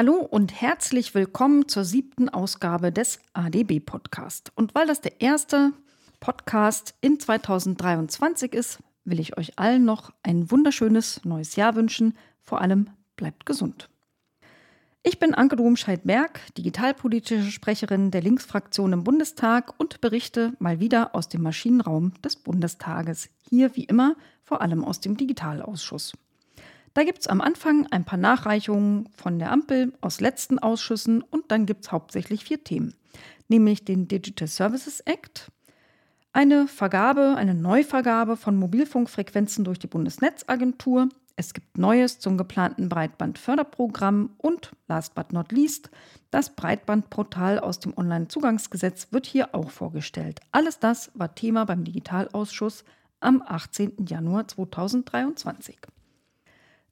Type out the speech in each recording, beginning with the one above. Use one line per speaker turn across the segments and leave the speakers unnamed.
Hallo und herzlich willkommen zur siebten Ausgabe des ADB Podcast. Und weil das der erste Podcast in 2023 ist, will ich euch allen noch ein wunderschönes neues Jahr wünschen. Vor allem bleibt gesund. Ich bin Anke Domscheit-Berg, digitalpolitische Sprecherin der Linksfraktion im Bundestag und berichte mal wieder aus dem Maschinenraum des Bundestages. Hier wie immer vor allem aus dem Digitalausschuss. Da gibt es am Anfang ein paar Nachreichungen von der Ampel aus letzten Ausschüssen und dann gibt es hauptsächlich vier Themen, nämlich den Digital Services Act, eine Vergabe, eine Neuvergabe von Mobilfunkfrequenzen durch die Bundesnetzagentur, es gibt Neues zum geplanten Breitbandförderprogramm und, last but not least, das Breitbandportal aus dem Onlinezugangsgesetz wird hier auch vorgestellt. Alles das war Thema beim Digitalausschuss am 18. Januar 2023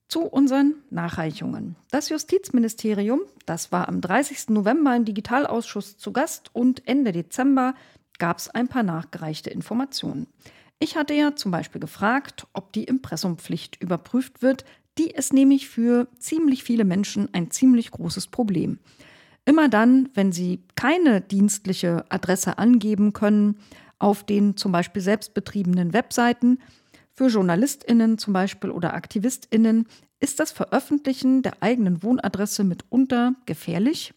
zu unseren Nachreichungen. Das Justizministerium, das war am 30. November im Digitalausschuss zu Gast und Ende Dezember gab es ein paar nachgereichte Informationen. Ich hatte ja zum Beispiel gefragt, ob die Impressumpflicht überprüft wird. Die ist nämlich für ziemlich viele Menschen ein ziemlich großes Problem. Immer dann, wenn sie keine dienstliche Adresse angeben können auf den zum Beispiel selbstbetriebenen Webseiten, für JournalistInnen zum Beispiel oder AktivistInnen ist das Veröffentlichen der eigenen Wohnadresse mitunter gefährlich,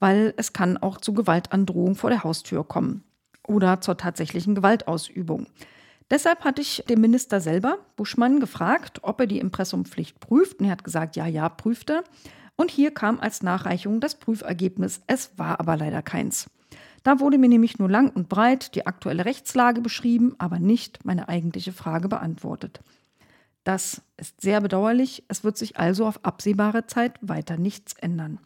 weil es kann auch zu Gewaltandrohung vor der Haustür kommen oder zur tatsächlichen Gewaltausübung. Deshalb hatte ich den Minister selber, Buschmann, gefragt, ob er die Impressumpflicht prüft. Und er hat gesagt, ja, ja, prüfte. Und hier kam als Nachreichung das Prüfergebnis. Es war aber leider keins. Da wurde mir nämlich nur lang und breit die aktuelle Rechtslage beschrieben, aber nicht meine eigentliche Frage beantwortet. Das ist sehr bedauerlich. Es wird sich also auf absehbare Zeit weiter nichts ändern.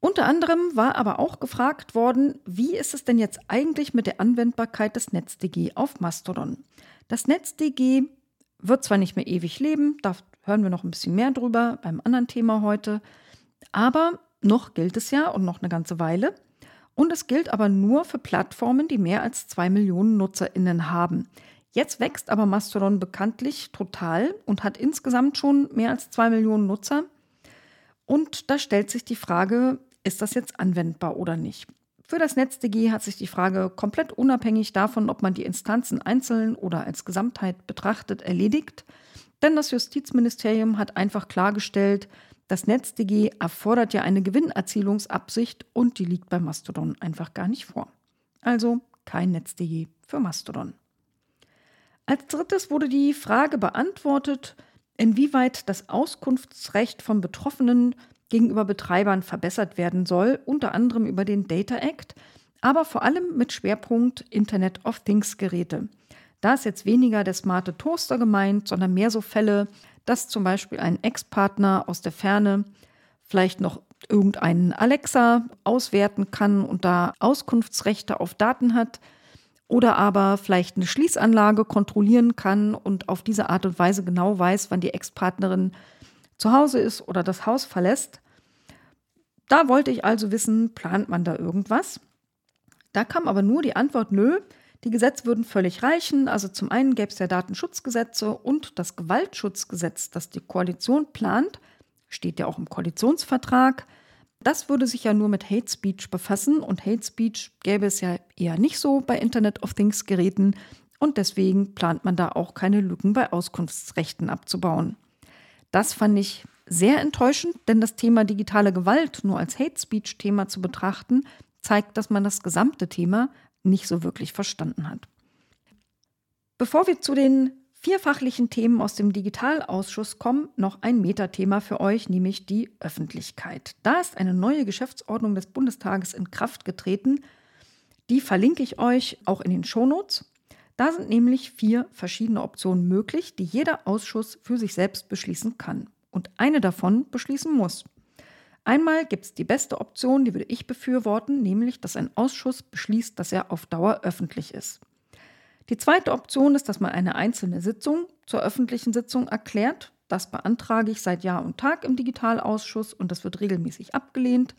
Unter anderem war aber auch gefragt worden, wie ist es denn jetzt eigentlich mit der Anwendbarkeit des NetzDG auf Mastodon? Das NetzDG wird zwar nicht mehr ewig leben, da hören wir noch ein bisschen mehr drüber beim anderen Thema heute, aber noch gilt es ja und noch eine ganze Weile. Und es gilt aber nur für Plattformen, die mehr als zwei Millionen NutzerInnen haben. Jetzt wächst aber Mastodon bekanntlich total und hat insgesamt schon mehr als zwei Millionen Nutzer. Und da stellt sich die Frage, ist das jetzt anwendbar oder nicht? Für das NetzDG hat sich die Frage komplett unabhängig davon, ob man die Instanzen einzeln oder als Gesamtheit betrachtet, erledigt. Denn das Justizministerium hat einfach klargestellt, das NetzDG erfordert ja eine Gewinnerzielungsabsicht und die liegt bei Mastodon einfach gar nicht vor. Also kein NetzDG für Mastodon. Als drittes wurde die Frage beantwortet, inwieweit das Auskunftsrecht von Betroffenen gegenüber Betreibern verbessert werden soll, unter anderem über den Data Act, aber vor allem mit Schwerpunkt Internet of Things Geräte. Da ist jetzt weniger der smarte Toaster gemeint, sondern mehr so Fälle, dass zum Beispiel ein Ex-Partner aus der Ferne vielleicht noch irgendeinen Alexa auswerten kann und da Auskunftsrechte auf Daten hat oder aber vielleicht eine Schließanlage kontrollieren kann und auf diese Art und Weise genau weiß, wann die Ex-Partnerin zu Hause ist oder das Haus verlässt. Da wollte ich also wissen, plant man da irgendwas? Da kam aber nur die Antwort, nö, die Gesetze würden völlig reichen. Also zum einen gäbe es ja Datenschutzgesetze und das Gewaltschutzgesetz, das die Koalition plant, steht ja auch im Koalitionsvertrag. Das würde sich ja nur mit Hate Speech befassen und Hate Speech gäbe es ja eher nicht so bei Internet of Things Geräten und deswegen plant man da auch keine Lücken bei Auskunftsrechten abzubauen. Das fand ich sehr enttäuschend, denn das Thema digitale Gewalt nur als Hate Speech Thema zu betrachten, zeigt, dass man das gesamte Thema nicht so wirklich verstanden hat. Bevor wir zu den vier fachlichen Themen aus dem Digitalausschuss kommen, noch ein Metathema für euch, nämlich die Öffentlichkeit. Da ist eine neue Geschäftsordnung des Bundestages in Kraft getreten. Die verlinke ich euch auch in den Shownotes. Da sind nämlich vier verschiedene Optionen möglich, die jeder Ausschuss für sich selbst beschließen kann. Und eine davon beschließen muss. Einmal gibt es die beste Option, die würde ich befürworten, nämlich, dass ein Ausschuss beschließt, dass er auf Dauer öffentlich ist. Die zweite Option ist, dass man eine einzelne Sitzung zur öffentlichen Sitzung erklärt. Das beantrage ich seit Jahr und Tag im Digitalausschuss und das wird regelmäßig abgelehnt.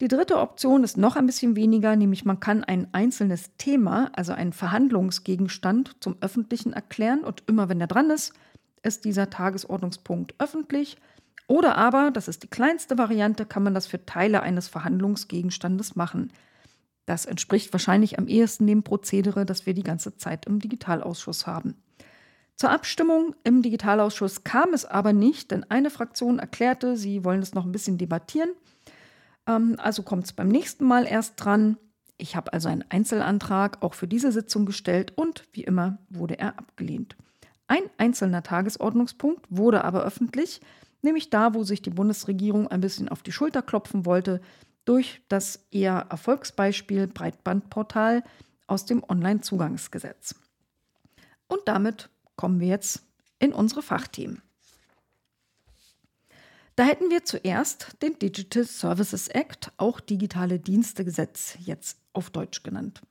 Die dritte Option ist noch ein bisschen weniger, nämlich man kann ein einzelnes Thema, also einen Verhandlungsgegenstand zum öffentlichen erklären und immer wenn er dran ist, ist dieser Tagesordnungspunkt öffentlich Oder aber, das ist die kleinste Variante, kann man das für Teile eines Verhandlungsgegenstandes machen. Das entspricht wahrscheinlich am ehesten dem Prozedere, das wir die ganze Zeit im Digitalausschuss haben. Zur Abstimmung im Digitalausschuss kam es aber nicht, denn eine Fraktion erklärte, sie wollen es noch ein bisschen debattieren. Ähm, also kommt es beim nächsten Mal erst dran. Ich habe also einen Einzelantrag auch für diese Sitzung gestellt und wie immer wurde er abgelehnt. Ein einzelner Tagesordnungspunkt wurde aber öffentlich, nämlich da, wo sich die Bundesregierung ein bisschen auf die Schulter klopfen wollte durch das eher Erfolgsbeispiel Breitbandportal aus dem Onlinezugangsgesetz. Und damit kommen wir jetzt in unsere Fachthemen. Da hätten wir zuerst den Digital Services Act, auch Digitale Dienstegesetz jetzt auf Deutsch genannt.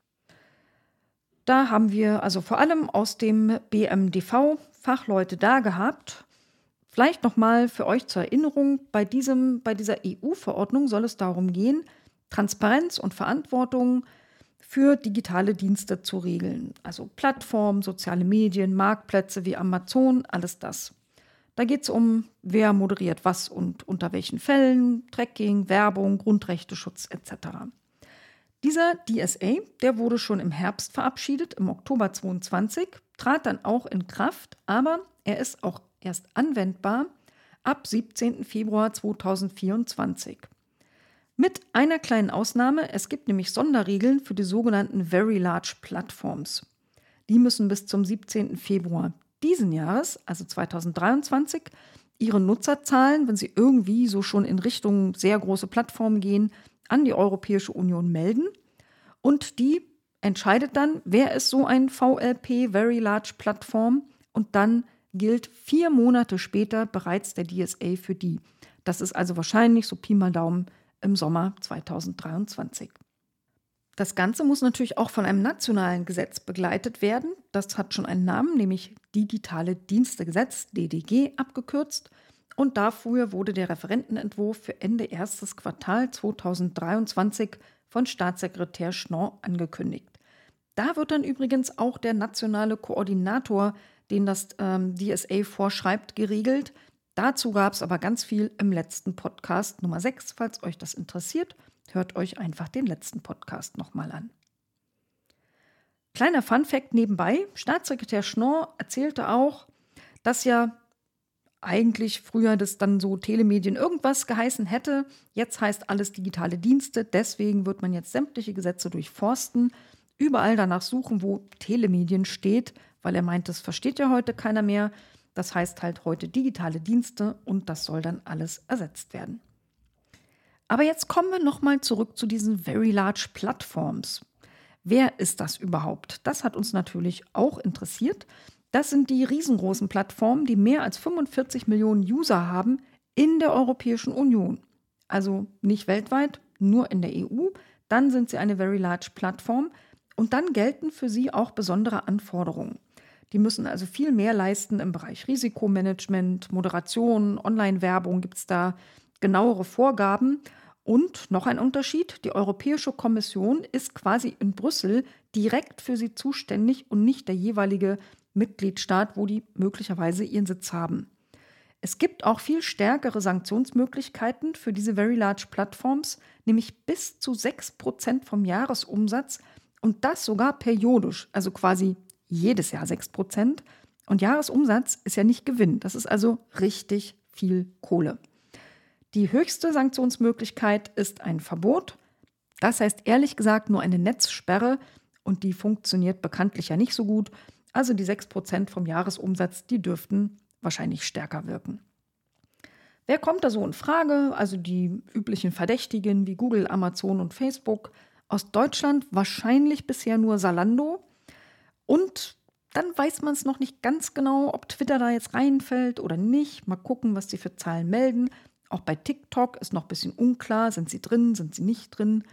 Da haben wir also vor allem aus dem BMDV Fachleute da gehabt. Vielleicht nochmal für euch zur Erinnerung, bei, diesem, bei dieser EU-Verordnung soll es darum gehen, Transparenz und Verantwortung für digitale Dienste zu regeln. Also Plattformen, soziale Medien, Marktplätze wie Amazon, alles das. Da geht es um, wer moderiert was und unter welchen Fällen, Tracking, Werbung, Grundrechteschutz etc. Dieser DSA, der wurde schon im Herbst verabschiedet, im Oktober 22, trat dann auch in Kraft, aber er ist auch erst anwendbar ab 17. Februar 2024. Mit einer kleinen Ausnahme, es gibt nämlich Sonderregeln für die sogenannten Very Large Platforms. Die müssen bis zum 17. Februar diesen Jahres, also 2023, ihre Nutzerzahlen, wenn sie irgendwie so schon in Richtung sehr große Plattformen gehen, an die Europäische Union melden. Und die entscheidet dann, wer ist so ein VLP, Very Large Plattform. Und dann gilt vier Monate später bereits der DSA für die. Das ist also wahrscheinlich so Pi mal Daumen im Sommer 2023. Das Ganze muss natürlich auch von einem nationalen Gesetz begleitet werden. Das hat schon einen Namen, nämlich Digitale Dienstegesetz, DDG abgekürzt. Und dafür wurde der Referentenentwurf für Ende erstes Quartal 2023 von Staatssekretär Schnorr angekündigt. Da wird dann übrigens auch der nationale Koordinator, den das ähm, DSA vorschreibt, geregelt. Dazu gab es aber ganz viel im letzten Podcast Nummer 6, falls euch das interessiert. Hört euch einfach den letzten Podcast nochmal an. Kleiner Fun-Fact nebenbei: Staatssekretär Schnorr erzählte auch, dass ja eigentlich früher das dann so Telemedien irgendwas geheißen hätte. Jetzt heißt alles digitale Dienste. Deswegen wird man jetzt sämtliche Gesetze durchforsten, überall danach suchen, wo Telemedien steht, weil er meint, das versteht ja heute keiner mehr. Das heißt halt heute digitale Dienste und das soll dann alles ersetzt werden. Aber jetzt kommen wir nochmal zurück zu diesen Very Large Platforms. Wer ist das überhaupt? Das hat uns natürlich auch interessiert. Das sind die riesengroßen Plattformen, die mehr als 45 Millionen User haben in der Europäischen Union. Also nicht weltweit, nur in der EU. Dann sind sie eine Very Large Plattform und dann gelten für sie auch besondere Anforderungen. Die müssen also viel mehr leisten im Bereich Risikomanagement, Moderation, Online-Werbung gibt es da genauere Vorgaben. Und noch ein Unterschied, die Europäische Kommission ist quasi in Brüssel direkt für sie zuständig und nicht der jeweilige Mitgliedstaat, wo die möglicherweise ihren Sitz haben. Es gibt auch viel stärkere Sanktionsmöglichkeiten für diese Very Large Plattforms, nämlich bis zu 6% vom Jahresumsatz und das sogar periodisch, also quasi jedes Jahr 6%. Und Jahresumsatz ist ja nicht Gewinn, das ist also richtig viel Kohle. Die höchste Sanktionsmöglichkeit ist ein Verbot. Das heißt ehrlich gesagt nur eine Netzsperre und die funktioniert bekanntlich ja nicht so gut. Also die 6% vom Jahresumsatz, die dürften wahrscheinlich stärker wirken. Wer kommt da so in Frage? Also die üblichen Verdächtigen wie Google, Amazon und Facebook. Aus Deutschland wahrscheinlich bisher nur Salando. Und dann weiß man es noch nicht ganz genau, ob Twitter da jetzt reinfällt oder nicht. Mal gucken, was sie für Zahlen melden. Auch bei TikTok ist noch ein bisschen unklar, sind sie drin, sind sie nicht drin.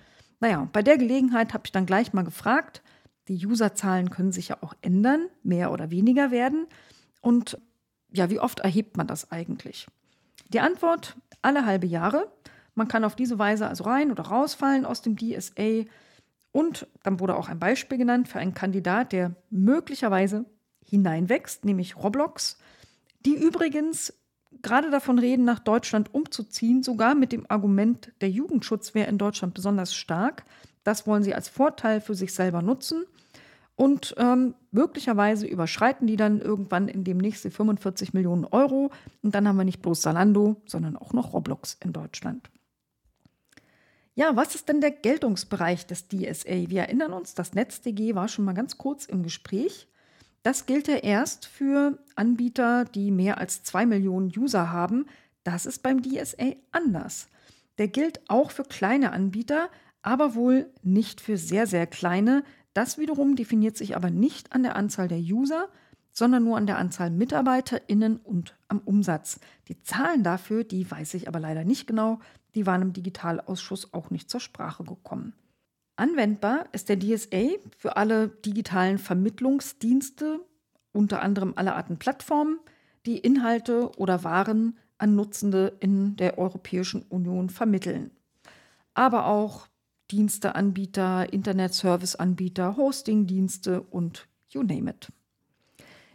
Naja, bei der Gelegenheit habe ich dann gleich mal gefragt. Die Userzahlen können sich ja auch ändern, mehr oder weniger werden. Und ja, wie oft erhebt man das eigentlich? Die Antwort, alle halbe Jahre. Man kann auf diese Weise also rein oder rausfallen aus dem DSA. Und dann wurde auch ein Beispiel genannt für einen Kandidat, der möglicherweise hineinwächst, nämlich Roblox, die übrigens gerade davon reden, nach Deutschland umzuziehen, sogar mit dem Argument, der Jugendschutz wäre in Deutschland besonders stark. Das wollen sie als Vorteil für sich selber nutzen. Und ähm, möglicherweise überschreiten die dann irgendwann in demnächst die 45 Millionen Euro. Und dann haben wir nicht bloß Salando, sondern auch noch Roblox in Deutschland. Ja, was ist denn der Geltungsbereich des DSA? Wir erinnern uns, das NetzDG war schon mal ganz kurz im Gespräch. Das gilt ja erst für Anbieter, die mehr als zwei Millionen User haben. Das ist beim DSA anders. Der gilt auch für kleine Anbieter, aber wohl nicht für sehr, sehr kleine. Das wiederum definiert sich aber nicht an der Anzahl der User, sondern nur an der Anzahl MitarbeiterInnen und am Umsatz. Die Zahlen dafür, die weiß ich aber leider nicht genau. Die waren im Digitalausschuss auch nicht zur Sprache gekommen. Anwendbar ist der DSA für alle digitalen Vermittlungsdienste, unter anderem alle Arten Plattformen, die Inhalte oder Waren an Nutzende in der Europäischen Union vermitteln. Aber auch Diensteanbieter, Internet-Service-Anbieter, Hosting-Dienste und you name it.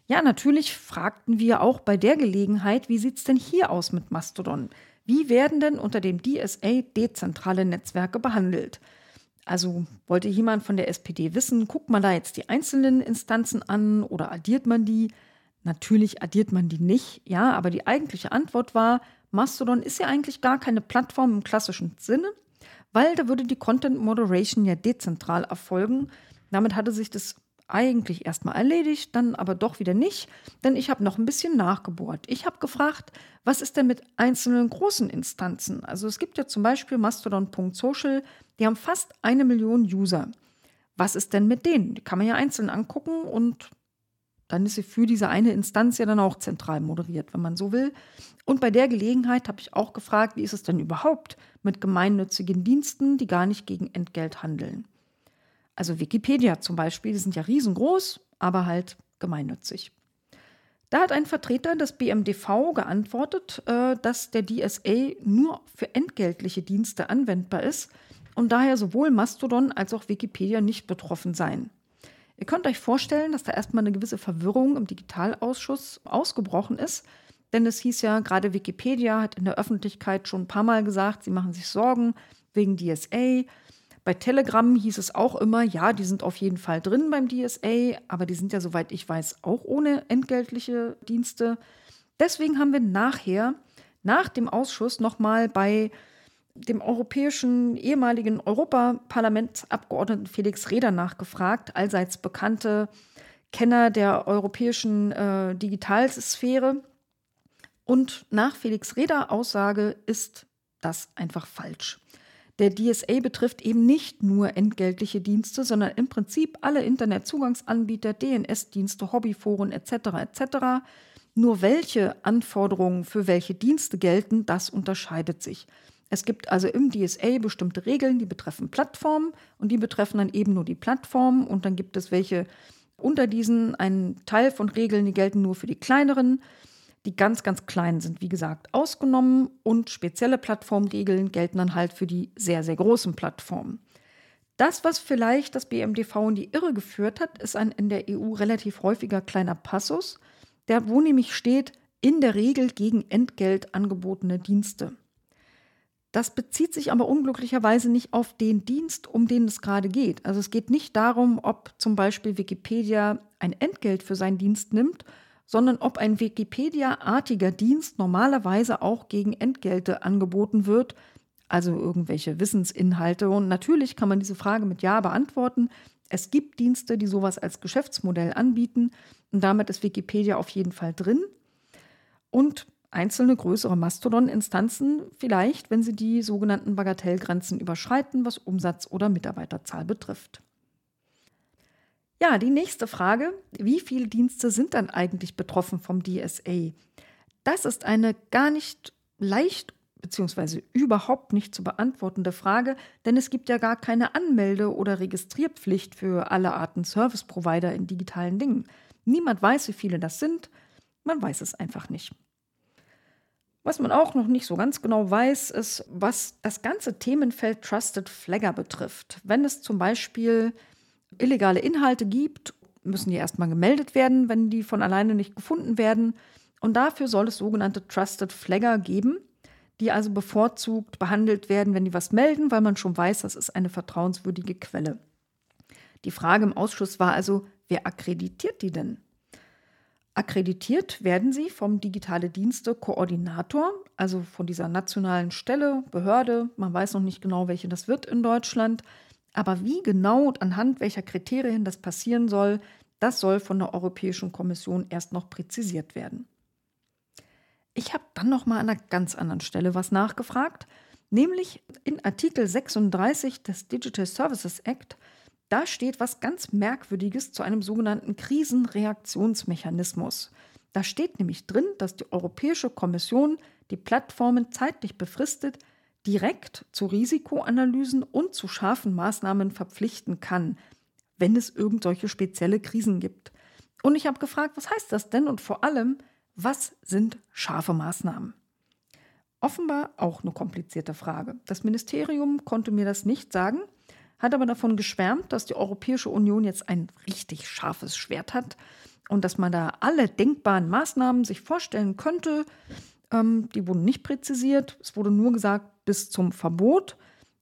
Ja, natürlich fragten wir auch bei der Gelegenheit, wie sieht es denn hier aus mit Mastodon? Wie werden denn unter dem DSA dezentrale Netzwerke behandelt? Also wollte jemand von der SPD wissen, guckt man da jetzt die einzelnen Instanzen an oder addiert man die? Natürlich addiert man die nicht, ja, aber die eigentliche Antwort war, Mastodon ist ja eigentlich gar keine Plattform im klassischen Sinne, weil da würde die Content Moderation ja dezentral erfolgen. Damit hatte sich das eigentlich erstmal erledigt, dann aber doch wieder nicht, denn ich habe noch ein bisschen nachgebohrt. Ich habe gefragt, was ist denn mit einzelnen großen Instanzen? Also es gibt ja zum Beispiel Mastodon.social, die haben fast eine Million User. Was ist denn mit denen? Die kann man ja einzeln angucken und dann ist sie für diese eine Instanz ja dann auch zentral moderiert, wenn man so will. Und bei der Gelegenheit habe ich auch gefragt, wie ist es denn überhaupt mit gemeinnützigen Diensten, die gar nicht gegen Entgelt handeln? Also Wikipedia zum Beispiel, die sind ja riesengroß, aber halt gemeinnützig. Da hat ein Vertreter des BMDV geantwortet, äh, dass der DSA nur für entgeltliche Dienste anwendbar ist und daher sowohl Mastodon als auch Wikipedia nicht betroffen seien. Ihr könnt euch vorstellen, dass da erstmal eine gewisse Verwirrung im Digitalausschuss ausgebrochen ist, denn es hieß ja, gerade Wikipedia hat in der Öffentlichkeit schon ein paar Mal gesagt, sie machen sich Sorgen wegen DSA. Bei Telegram hieß es auch immer, ja, die sind auf jeden Fall drin beim DSA, aber die sind ja, soweit ich weiß, auch ohne entgeltliche Dienste. Deswegen haben wir nachher, nach dem Ausschuss, nochmal bei dem europäischen ehemaligen Europaparlamentsabgeordneten Felix Reder nachgefragt, allseits bekannte Kenner der europäischen äh, Digitalsphäre. Und nach Felix Reder Aussage ist das einfach falsch. Der DSA betrifft eben nicht nur entgeltliche Dienste, sondern im Prinzip alle Internetzugangsanbieter, DNS-Dienste, Hobbyforen etc. etc. Nur welche Anforderungen für welche Dienste gelten, das unterscheidet sich. Es gibt also im DSA bestimmte Regeln, die betreffen Plattformen und die betreffen dann eben nur die Plattformen und dann gibt es welche unter diesen, einen Teil von Regeln, die gelten nur für die kleineren die ganz, ganz kleinen sind, wie gesagt, ausgenommen und spezielle Plattformregeln gelten dann halt für die sehr, sehr großen Plattformen. Das, was vielleicht das BMDV in die Irre geführt hat, ist ein in der EU relativ häufiger kleiner Passus, der wo nämlich steht, in der Regel gegen Entgelt angebotene Dienste. Das bezieht sich aber unglücklicherweise nicht auf den Dienst, um den es gerade geht. Also es geht nicht darum, ob zum Beispiel Wikipedia ein Entgelt für seinen Dienst nimmt sondern ob ein Wikipedia-artiger Dienst normalerweise auch gegen Entgelte angeboten wird, also irgendwelche Wissensinhalte. Und natürlich kann man diese Frage mit Ja beantworten. Es gibt Dienste, die sowas als Geschäftsmodell anbieten und damit ist Wikipedia auf jeden Fall drin. Und einzelne größere Mastodon-Instanzen vielleicht, wenn sie die sogenannten Bagatellgrenzen überschreiten, was Umsatz oder Mitarbeiterzahl betrifft. Ja, die nächste Frage. Wie viele Dienste sind dann eigentlich betroffen vom DSA? Das ist eine gar nicht leicht bzw. überhaupt nicht zu beantwortende Frage, denn es gibt ja gar keine Anmelde- oder Registrierpflicht für alle Arten Service-Provider in digitalen Dingen. Niemand weiß, wie viele das sind. Man weiß es einfach nicht. Was man auch noch nicht so ganz genau weiß, ist, was das ganze Themenfeld Trusted Flagger betrifft. Wenn es zum Beispiel illegale Inhalte gibt, müssen die erstmal gemeldet werden, wenn die von alleine nicht gefunden werden. Und dafür soll es sogenannte Trusted Flagger geben, die also bevorzugt behandelt werden, wenn die was melden, weil man schon weiß, das ist eine vertrauenswürdige Quelle. Die Frage im Ausschuss war also, wer akkreditiert die denn? Akkreditiert werden sie vom Digitale Dienste Koordinator, also von dieser nationalen Stelle, Behörde. Man weiß noch nicht genau, welche das wird in Deutschland. Aber wie genau und anhand welcher Kriterien das passieren soll, das soll von der Europäischen Kommission erst noch präzisiert werden. Ich habe dann noch mal an einer ganz anderen Stelle was nachgefragt, nämlich in Artikel 36 des Digital Services Act. Da steht was ganz Merkwürdiges zu einem sogenannten Krisenreaktionsmechanismus. Da steht nämlich drin, dass die Europäische Kommission die Plattformen zeitlich befristet direkt zu Risikoanalysen und zu scharfen Maßnahmen verpflichten kann, wenn es irgendwelche spezielle Krisen gibt. Und ich habe gefragt, was heißt das denn und vor allem, was sind scharfe Maßnahmen? Offenbar auch eine komplizierte Frage. Das Ministerium konnte mir das nicht sagen, hat aber davon geschwärmt, dass die Europäische Union jetzt ein richtig scharfes Schwert hat und dass man da alle denkbaren Maßnahmen sich vorstellen könnte. Ähm, die wurden nicht präzisiert. Es wurde nur gesagt, bis zum Verbot.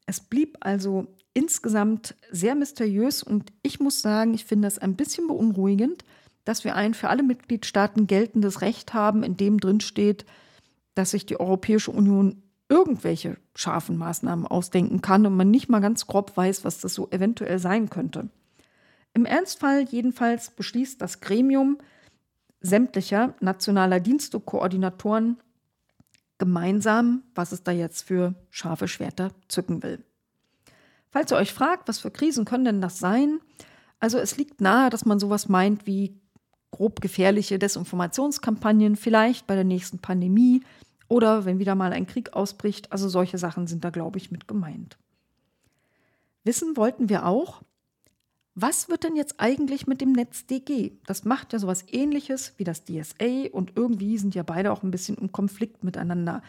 Es blieb also insgesamt sehr mysteriös und ich muss sagen, ich finde es ein bisschen beunruhigend, dass wir ein für alle Mitgliedstaaten geltendes Recht haben, in dem drin steht, dass sich die Europäische Union irgendwelche scharfen Maßnahmen ausdenken kann und man nicht mal ganz grob weiß, was das so eventuell sein könnte. Im Ernstfall jedenfalls beschließt das Gremium sämtlicher nationaler Dienstekoordinatoren gemeinsam, was es da jetzt für scharfe Schwerter zücken will. Falls ihr euch fragt, was für Krisen können denn das sein? Also es liegt nahe, dass man sowas meint wie grob gefährliche Desinformationskampagnen, vielleicht bei der nächsten Pandemie oder wenn wieder mal ein Krieg ausbricht. Also solche Sachen sind da, glaube ich, mit gemeint. Wissen wollten wir auch, was wird denn jetzt eigentlich mit dem NetzDG? Das macht ja sowas ähnliches wie das DSA und irgendwie sind ja beide auch ein bisschen im Konflikt miteinander.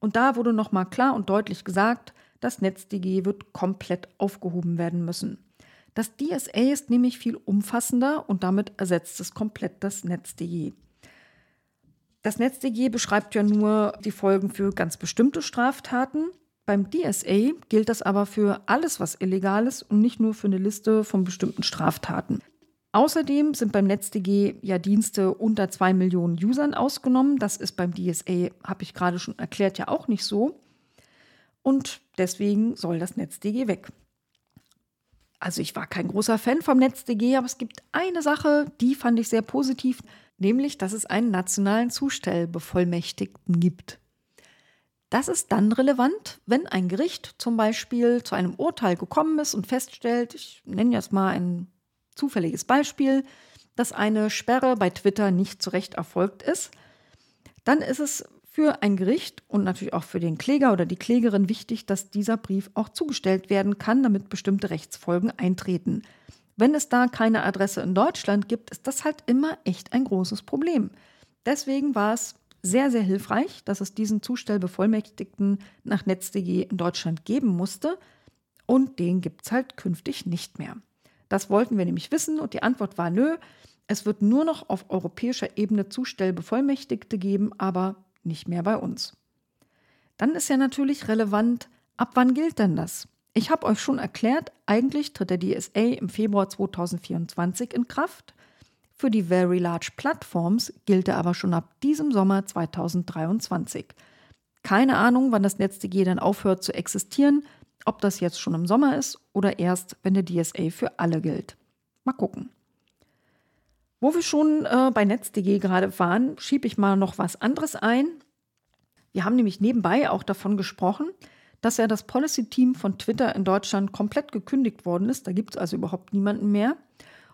Und da wurde nochmal klar und deutlich gesagt, das NetzDG wird komplett aufgehoben werden müssen. Das DSA ist nämlich viel umfassender und damit ersetzt es komplett das NetzDG. Das NetzDG beschreibt ja nur die Folgen für ganz bestimmte Straftaten. Beim DSA gilt das aber für alles, was illegal ist und nicht nur für eine Liste von bestimmten Straftaten. Außerdem sind beim NetzDG ja Dienste unter zwei Millionen Usern ausgenommen. Das ist beim DSA, habe ich gerade schon erklärt, ja auch nicht so. Und deswegen soll das NetzDG weg. Also ich war kein großer Fan vom NetzDG, aber es gibt eine Sache, die fand ich sehr positiv, nämlich dass es einen nationalen Zustellbevollmächtigten gibt. Das ist dann relevant, wenn ein Gericht zum Beispiel zu einem Urteil gekommen ist und feststellt, ich nenne jetzt mal ein zufälliges Beispiel, dass eine Sperre bei Twitter nicht zu Recht erfolgt ist, dann ist es für ein Gericht und natürlich auch für den Kläger oder die Klägerin wichtig, dass dieser Brief auch zugestellt werden kann, damit bestimmte Rechtsfolgen eintreten. Wenn es da keine Adresse in Deutschland gibt, ist das halt immer echt ein großes Problem. Deswegen war es sehr, sehr hilfreich, dass es diesen Zustellbevollmächtigten nach NetzDG in Deutschland geben musste. Und den gibt es halt künftig nicht mehr. Das wollten wir nämlich wissen und die Antwort war nö. Es wird nur noch auf europäischer Ebene Zustellbevollmächtigte geben, aber nicht mehr bei uns. Dann ist ja natürlich relevant, ab wann gilt denn das? Ich habe euch schon erklärt, eigentlich tritt der DSA im Februar 2024 in Kraft. Für die Very Large Platforms gilt er aber schon ab diesem Sommer 2023. Keine Ahnung, wann das NetzDG dann aufhört zu existieren, ob das jetzt schon im Sommer ist oder erst, wenn der DSA für alle gilt. Mal gucken. Wo wir schon äh, bei NetzDG gerade waren, schiebe ich mal noch was anderes ein. Wir haben nämlich nebenbei auch davon gesprochen, dass ja das Policy-Team von Twitter in Deutschland komplett gekündigt worden ist. Da gibt es also überhaupt niemanden mehr.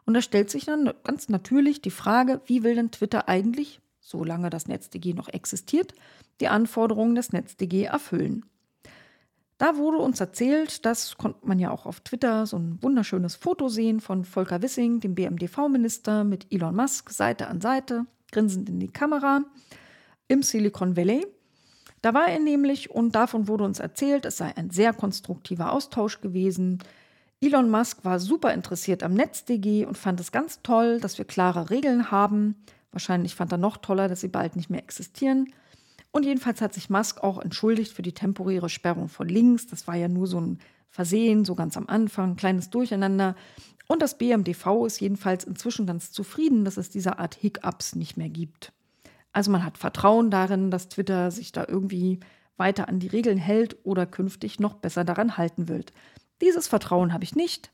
Und da stellt sich dann ganz natürlich die Frage, wie will denn Twitter eigentlich, solange das NetzDG noch existiert, die Anforderungen des NetzDG erfüllen? Da wurde uns erzählt, das konnte man ja auch auf Twitter, so ein wunderschönes Foto sehen von Volker Wissing, dem BMDV-Minister, mit Elon Musk Seite an Seite, grinsend in die Kamera, im Silicon Valley. Da war er nämlich und davon wurde uns erzählt, es sei ein sehr konstruktiver Austausch gewesen. Elon Musk war super interessiert am NetzDG und fand es ganz toll, dass wir klare Regeln haben. Wahrscheinlich fand er noch toller, dass sie bald nicht mehr existieren. Und jedenfalls hat sich Musk auch entschuldigt für die temporäre Sperrung von links. Das war ja nur so ein Versehen, so ganz am Anfang, kleines Durcheinander. Und das BMDV ist jedenfalls inzwischen ganz zufrieden, dass es diese Art Hiccups nicht mehr gibt. Also man hat Vertrauen darin, dass Twitter sich da irgendwie weiter an die Regeln hält oder künftig noch besser daran halten wird. Dieses Vertrauen habe ich nicht.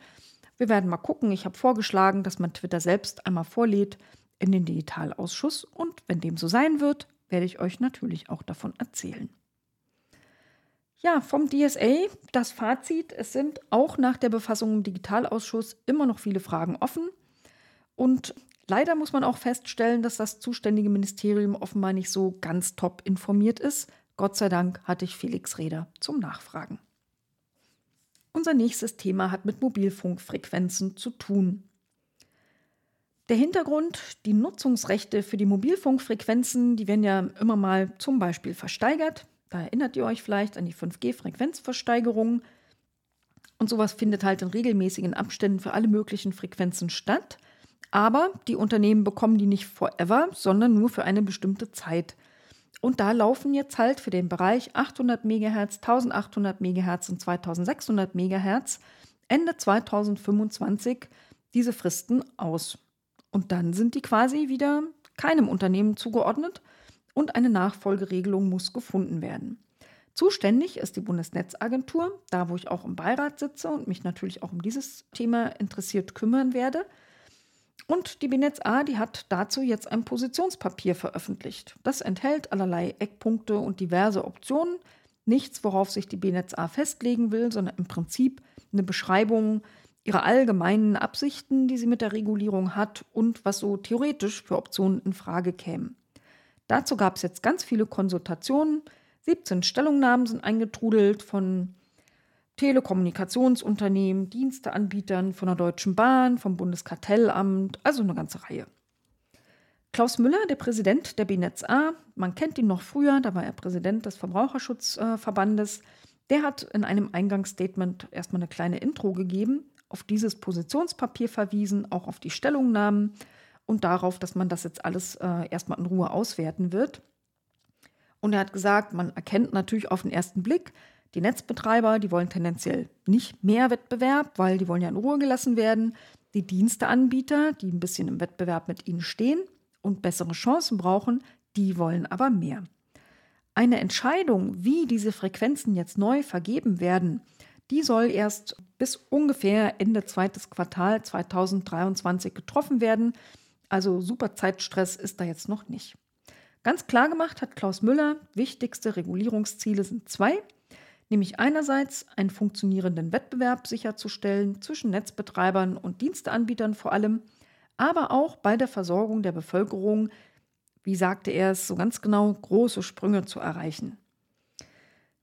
Wir werden mal gucken. Ich habe vorgeschlagen, dass man Twitter selbst einmal vorlädt in den Digitalausschuss und wenn dem so sein wird, werde ich euch natürlich auch davon erzählen. Ja, vom DSA das Fazit. Es sind auch nach der Befassung im Digitalausschuss immer noch viele Fragen offen. Und leider muss man auch feststellen, dass das zuständige Ministerium offenbar nicht so ganz top informiert ist. Gott sei Dank hatte ich Felix Reder zum Nachfragen. Unser nächstes Thema hat mit Mobilfunkfrequenzen zu tun. Der Hintergrund, die Nutzungsrechte für die Mobilfunkfrequenzen, die werden ja immer mal zum Beispiel versteigert. Da erinnert ihr euch vielleicht an die 5G-Frequenzversteigerung. Und sowas findet halt in regelmäßigen Abständen für alle möglichen Frequenzen statt. Aber die Unternehmen bekommen die nicht forever, sondern nur für eine bestimmte Zeit. Und da laufen jetzt halt für den Bereich 800 MHz, 1800 MHz und 2600 MHz Ende 2025 diese Fristen aus. Und dann sind die quasi wieder keinem Unternehmen zugeordnet, und eine Nachfolgeregelung muss gefunden werden. Zuständig ist die Bundesnetzagentur, da wo ich auch im Beirat sitze und mich natürlich auch um dieses Thema interessiert kümmern werde. Und die BNetzA, die hat dazu jetzt ein Positionspapier veröffentlicht. Das enthält allerlei Eckpunkte und diverse Optionen. Nichts, worauf sich die BNetzA festlegen will, sondern im Prinzip eine Beschreibung ihrer allgemeinen Absichten, die sie mit der Regulierung hat und was so theoretisch für Optionen in Frage kämen. Dazu gab es jetzt ganz viele Konsultationen. 17 Stellungnahmen sind eingetrudelt von Telekommunikationsunternehmen, Diensteanbietern, von der Deutschen Bahn, vom Bundeskartellamt, also eine ganze Reihe. Klaus Müller, der Präsident der BNetzA, man kennt ihn noch früher, da war er Präsident des Verbraucherschutzverbandes, der hat in einem Eingangsstatement erstmal eine kleine Intro gegeben, auf dieses Positionspapier verwiesen, auch auf die Stellungnahmen und darauf, dass man das jetzt alles äh, erstmal in Ruhe auswerten wird. Und er hat gesagt, man erkennt natürlich auf den ersten Blick, die Netzbetreiber, die wollen tendenziell nicht mehr Wettbewerb, weil die wollen ja in Ruhe gelassen werden. Die Diensteanbieter, die ein bisschen im Wettbewerb mit ihnen stehen und bessere Chancen brauchen, die wollen aber mehr. Eine Entscheidung, wie diese Frequenzen jetzt neu vergeben werden, die soll erst bis ungefähr Ende zweites Quartal 2023 getroffen werden. Also super Zeitstress ist da jetzt noch nicht. Ganz klar gemacht hat Klaus Müller, wichtigste Regulierungsziele sind zwei, nämlich einerseits einen funktionierenden Wettbewerb sicherzustellen zwischen Netzbetreibern und Diensteanbietern vor allem, aber auch bei der Versorgung der Bevölkerung, wie sagte er es so ganz genau, große Sprünge zu erreichen.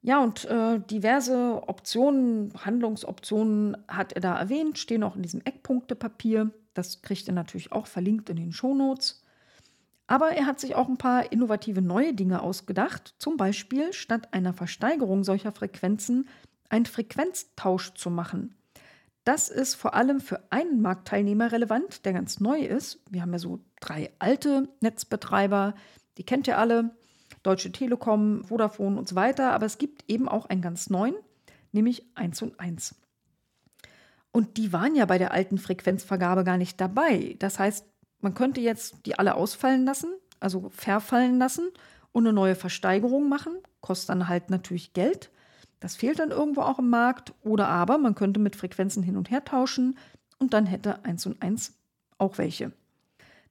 Ja, und äh, diverse Optionen, Handlungsoptionen hat er da erwähnt, stehen auch in diesem Eckpunktepapier. Das kriegt ihr natürlich auch verlinkt in den Shownotes. Aber er hat sich auch ein paar innovative neue Dinge ausgedacht. Zum Beispiel statt einer Versteigerung solcher Frequenzen einen Frequenztausch zu machen. Das ist vor allem für einen Marktteilnehmer relevant, der ganz neu ist. Wir haben ja so drei alte Netzbetreiber, die kennt ihr alle. Deutsche Telekom, Vodafone und so weiter. Aber es gibt eben auch einen ganz neuen, nämlich 1 und 1. Und die waren ja bei der alten Frequenzvergabe gar nicht dabei. Das heißt, man könnte jetzt die alle ausfallen lassen, also verfallen lassen und eine neue Versteigerung machen. Kostet dann halt natürlich Geld. Das fehlt dann irgendwo auch im Markt. Oder aber man könnte mit Frequenzen hin und her tauschen und dann hätte 1 und 1 auch welche.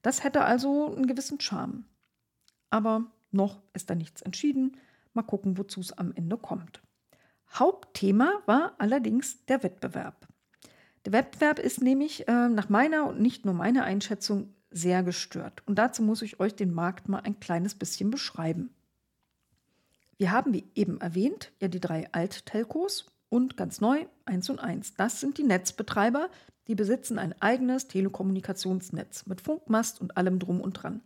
Das hätte also einen gewissen Charme. Aber noch ist da nichts entschieden. Mal gucken, wozu es am Ende kommt. Hauptthema war allerdings der Wettbewerb. Der Wettbewerb ist nämlich äh, nach meiner und nicht nur meiner Einschätzung sehr gestört. Und dazu muss ich euch den Markt mal ein kleines bisschen beschreiben. Wir haben, wie eben erwähnt, ja die drei Alt-Telcos und ganz neu 1 und 1. Das sind die Netzbetreiber, die besitzen ein eigenes Telekommunikationsnetz mit Funkmast und allem drum und dran.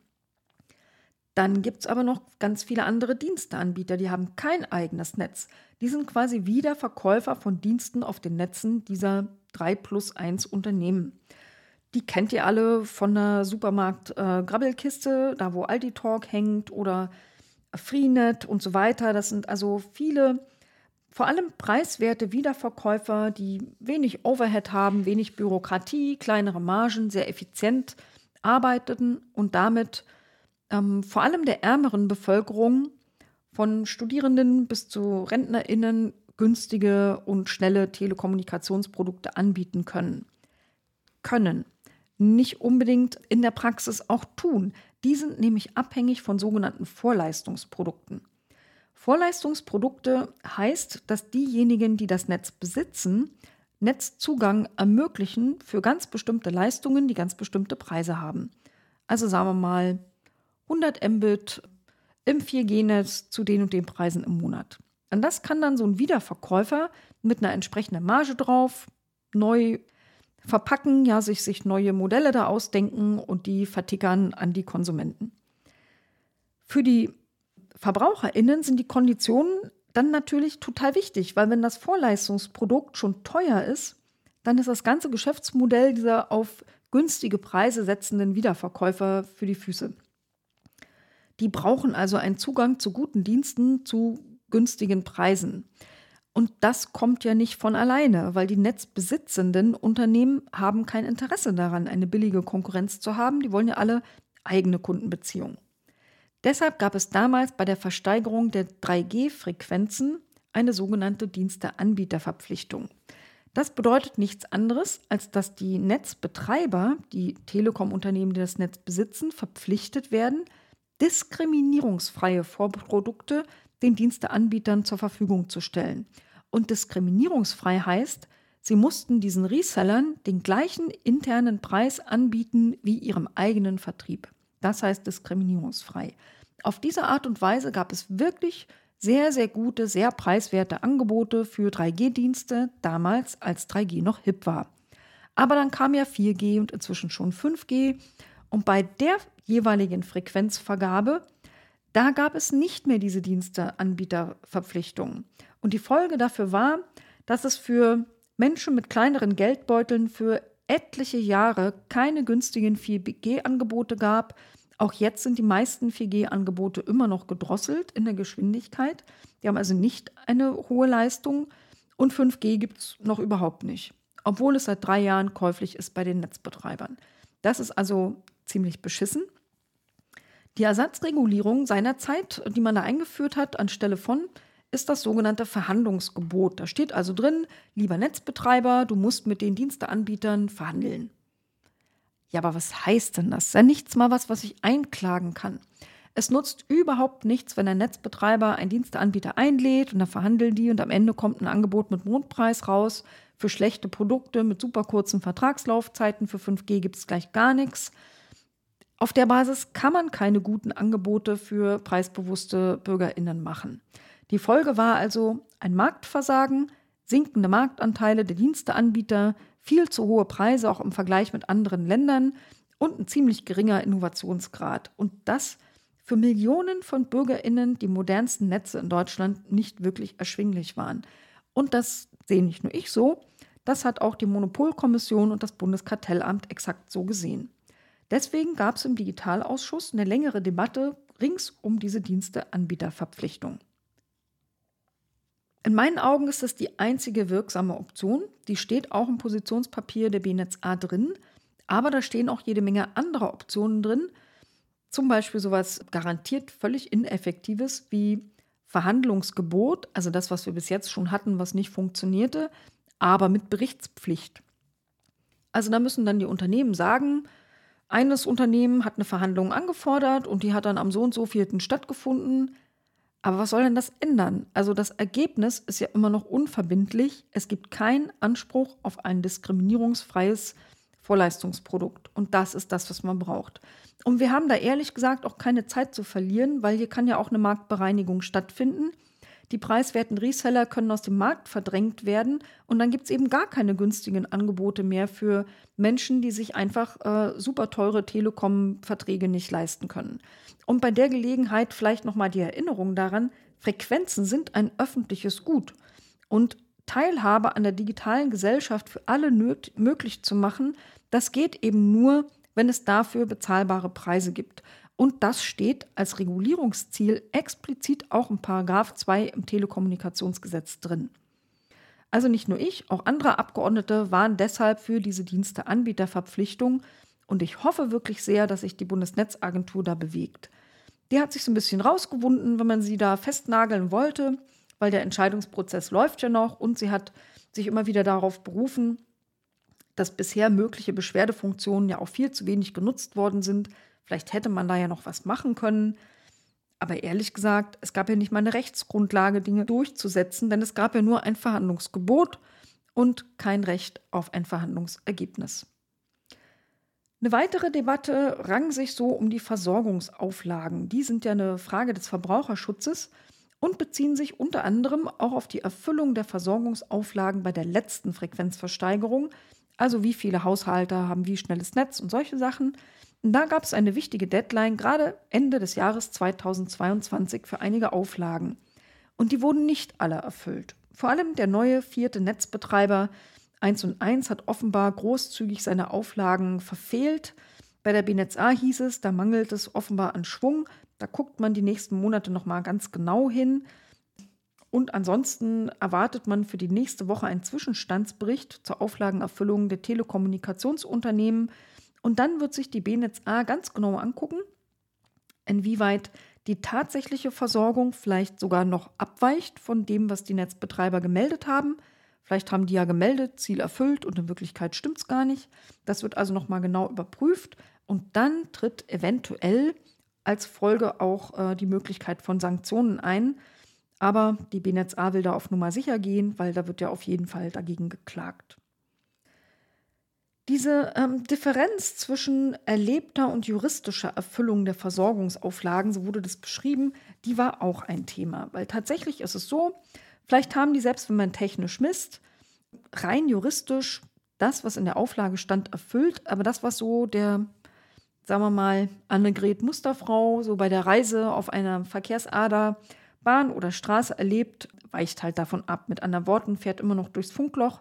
Dann gibt es aber noch ganz viele andere Diensteanbieter, die haben kein eigenes Netz. Die sind quasi wieder Verkäufer von Diensten auf den Netzen dieser 3 plus 1 Unternehmen. Die kennt ihr alle von der Supermarkt-Grabbelkiste, äh, da wo Aldi Talk hängt oder Freenet und so weiter. Das sind also viele, vor allem preiswerte Wiederverkäufer, die wenig Overhead haben, wenig Bürokratie, kleinere Margen, sehr effizient arbeiteten und damit ähm, vor allem der ärmeren Bevölkerung von Studierenden bis zu RentnerInnen günstige und schnelle Telekommunikationsprodukte anbieten können. Können. Nicht unbedingt in der Praxis auch tun. Die sind nämlich abhängig von sogenannten Vorleistungsprodukten. Vorleistungsprodukte heißt, dass diejenigen, die das Netz besitzen, Netzzugang ermöglichen für ganz bestimmte Leistungen, die ganz bestimmte Preise haben. Also sagen wir mal 100 Mbit im 4G-Netz zu den und den Preisen im Monat. Und das kann dann so ein Wiederverkäufer mit einer entsprechenden Marge drauf neu verpacken, ja, sich, sich neue Modelle da ausdenken und die vertickern an die Konsumenten. Für die VerbraucherInnen sind die Konditionen dann natürlich total wichtig, weil wenn das Vorleistungsprodukt schon teuer ist, dann ist das ganze Geschäftsmodell dieser auf günstige Preise setzenden Wiederverkäufer für die Füße. Die brauchen also einen Zugang zu guten Diensten zu günstigen Preisen. Und das kommt ja nicht von alleine, weil die netzbesitzenden Unternehmen haben kein Interesse daran, eine billige Konkurrenz zu haben. Die wollen ja alle eigene Kundenbeziehungen. Deshalb gab es damals bei der Versteigerung der 3G-Frequenzen eine sogenannte Diensteanbieterverpflichtung. Das bedeutet nichts anderes, als dass die Netzbetreiber, die Telekom-Unternehmen, die das Netz besitzen, verpflichtet werden, diskriminierungsfreie Vorprodukte den Diensteanbietern zur Verfügung zu stellen. Und diskriminierungsfrei heißt, sie mussten diesen Resellern den gleichen internen Preis anbieten wie ihrem eigenen Vertrieb. Das heißt diskriminierungsfrei. Auf diese Art und Weise gab es wirklich sehr, sehr gute, sehr preiswerte Angebote für 3G-Dienste, damals als 3G noch hip war. Aber dann kam ja 4G und inzwischen schon 5G. Und bei der jeweiligen Frequenzvergabe, da gab es nicht mehr diese Diensteanbieterverpflichtungen. Und die Folge dafür war, dass es für Menschen mit kleineren Geldbeuteln für etliche Jahre keine günstigen 4G-Angebote gab. Auch jetzt sind die meisten 4G-Angebote immer noch gedrosselt in der Geschwindigkeit. Die haben also nicht eine hohe Leistung. Und 5G gibt es noch überhaupt nicht, obwohl es seit drei Jahren käuflich ist bei den Netzbetreibern. Das ist also ziemlich beschissen. Die Ersatzregulierung seinerzeit, die man da eingeführt hat anstelle von, ist das sogenannte Verhandlungsgebot. Da steht also drin, lieber Netzbetreiber, du musst mit den Diensteanbietern verhandeln. Ja, aber was heißt denn das? Ist ja nichts mal was, was ich einklagen kann. Es nutzt überhaupt nichts, wenn ein Netzbetreiber einen Diensteanbieter einlädt und dann verhandeln die und am Ende kommt ein Angebot mit Mondpreis raus. Für schlechte Produkte mit super kurzen Vertragslaufzeiten für 5G gibt es gleich gar nichts. Auf der Basis kann man keine guten Angebote für preisbewusste Bürgerinnen machen. Die Folge war also ein Marktversagen, sinkende Marktanteile der Diensteanbieter, viel zu hohe Preise auch im Vergleich mit anderen Ländern und ein ziemlich geringer Innovationsgrad. Und das für Millionen von Bürgerinnen die modernsten Netze in Deutschland nicht wirklich erschwinglich waren. Und das sehe nicht nur ich so, das hat auch die Monopolkommission und das Bundeskartellamt exakt so gesehen. Deswegen gab es im Digitalausschuss eine längere Debatte rings um diese Diensteanbieterverpflichtung. In meinen Augen ist das die einzige wirksame Option. Die steht auch im Positionspapier der BNetz A drin. Aber da stehen auch jede Menge anderer Optionen drin. Zum Beispiel sowas garantiert völlig Ineffektives wie Verhandlungsgebot, also das, was wir bis jetzt schon hatten, was nicht funktionierte, aber mit Berichtspflicht. Also da müssen dann die Unternehmen sagen, eines Unternehmen hat eine Verhandlung angefordert und die hat dann am so und so vierten stattgefunden. Aber was soll denn das ändern? Also das Ergebnis ist ja immer noch unverbindlich. Es gibt keinen Anspruch auf ein diskriminierungsfreies Vorleistungsprodukt. Und das ist das, was man braucht. Und wir haben da ehrlich gesagt auch keine Zeit zu verlieren, weil hier kann ja auch eine Marktbereinigung stattfinden. Die preiswerten Reseller können aus dem Markt verdrängt werden und dann gibt es eben gar keine günstigen Angebote mehr für Menschen, die sich einfach äh, super teure Telekom-Verträge nicht leisten können. Und bei der Gelegenheit vielleicht nochmal die Erinnerung daran, Frequenzen sind ein öffentliches Gut. Und Teilhabe an der digitalen Gesellschaft für alle möglich zu machen, das geht eben nur, wenn es dafür bezahlbare Preise gibt. Und das steht als Regulierungsziel explizit auch im Paragraph 2 im Telekommunikationsgesetz drin. Also nicht nur ich, auch andere Abgeordnete waren deshalb für diese Diensteanbieterverpflichtung und ich hoffe wirklich sehr, dass sich die Bundesnetzagentur da bewegt. Die hat sich so ein bisschen rausgewunden, wenn man sie da festnageln wollte, weil der Entscheidungsprozess läuft ja noch und sie hat sich immer wieder darauf berufen, dass bisher mögliche Beschwerdefunktionen ja auch viel zu wenig genutzt worden sind. Vielleicht hätte man da ja noch was machen können. Aber ehrlich gesagt, es gab ja nicht mal eine Rechtsgrundlage, Dinge durchzusetzen, denn es gab ja nur ein Verhandlungsgebot und kein Recht auf ein Verhandlungsergebnis. Eine weitere Debatte rang sich so um die Versorgungsauflagen. Die sind ja eine Frage des Verbraucherschutzes und beziehen sich unter anderem auch auf die Erfüllung der Versorgungsauflagen bei der letzten Frequenzversteigerung, also wie viele Haushalte haben wie schnelles Netz und solche Sachen. Und da gab es eine wichtige Deadline, gerade Ende des Jahres 2022 für einige Auflagen. Und die wurden nicht alle erfüllt. Vor allem der neue vierte Netzbetreiber 1 und 1 hat offenbar großzügig seine Auflagen verfehlt. Bei der BNetzA hieß es, da mangelt es offenbar an Schwung. Da guckt man die nächsten Monate noch mal ganz genau hin. Und ansonsten erwartet man für die nächste Woche einen Zwischenstandsbericht zur Auflagenerfüllung der Telekommunikationsunternehmen. Und dann wird sich die BNetzA ganz genau angucken, inwieweit die tatsächliche Versorgung vielleicht sogar noch abweicht von dem, was die Netzbetreiber gemeldet haben. Vielleicht haben die ja gemeldet, Ziel erfüllt und in Wirklichkeit stimmt es gar nicht. Das wird also nochmal genau überprüft und dann tritt eventuell als Folge auch äh, die Möglichkeit von Sanktionen ein. Aber die BNetzA will da auf Nummer sicher gehen, weil da wird ja auf jeden Fall dagegen geklagt. Diese ähm, Differenz zwischen erlebter und juristischer Erfüllung der Versorgungsauflagen, so wurde das beschrieben, die war auch ein Thema. Weil tatsächlich ist es so, vielleicht haben die, selbst wenn man technisch misst, rein juristisch das, was in der Auflage stand, erfüllt, aber das, was so der, sagen wir mal, Annegret Musterfrau so bei der Reise auf einer Verkehrsader, Bahn oder Straße erlebt, weicht halt davon ab. Mit anderen Worten, fährt immer noch durchs Funkloch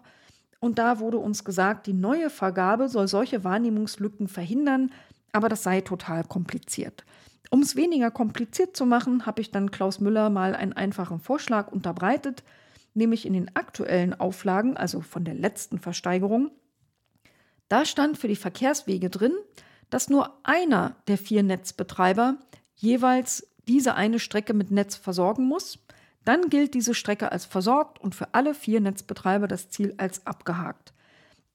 und da wurde uns gesagt, die neue Vergabe soll solche Wahrnehmungslücken verhindern, aber das sei total kompliziert. Um es weniger kompliziert zu machen, habe ich dann Klaus Müller mal einen einfachen Vorschlag unterbreitet, nämlich in den aktuellen Auflagen, also von der letzten Versteigerung. Da stand für die Verkehrswege drin, dass nur einer der vier Netzbetreiber jeweils diese eine Strecke mit Netz versorgen muss. Dann gilt diese Strecke als versorgt und für alle vier Netzbetreiber das Ziel als abgehakt.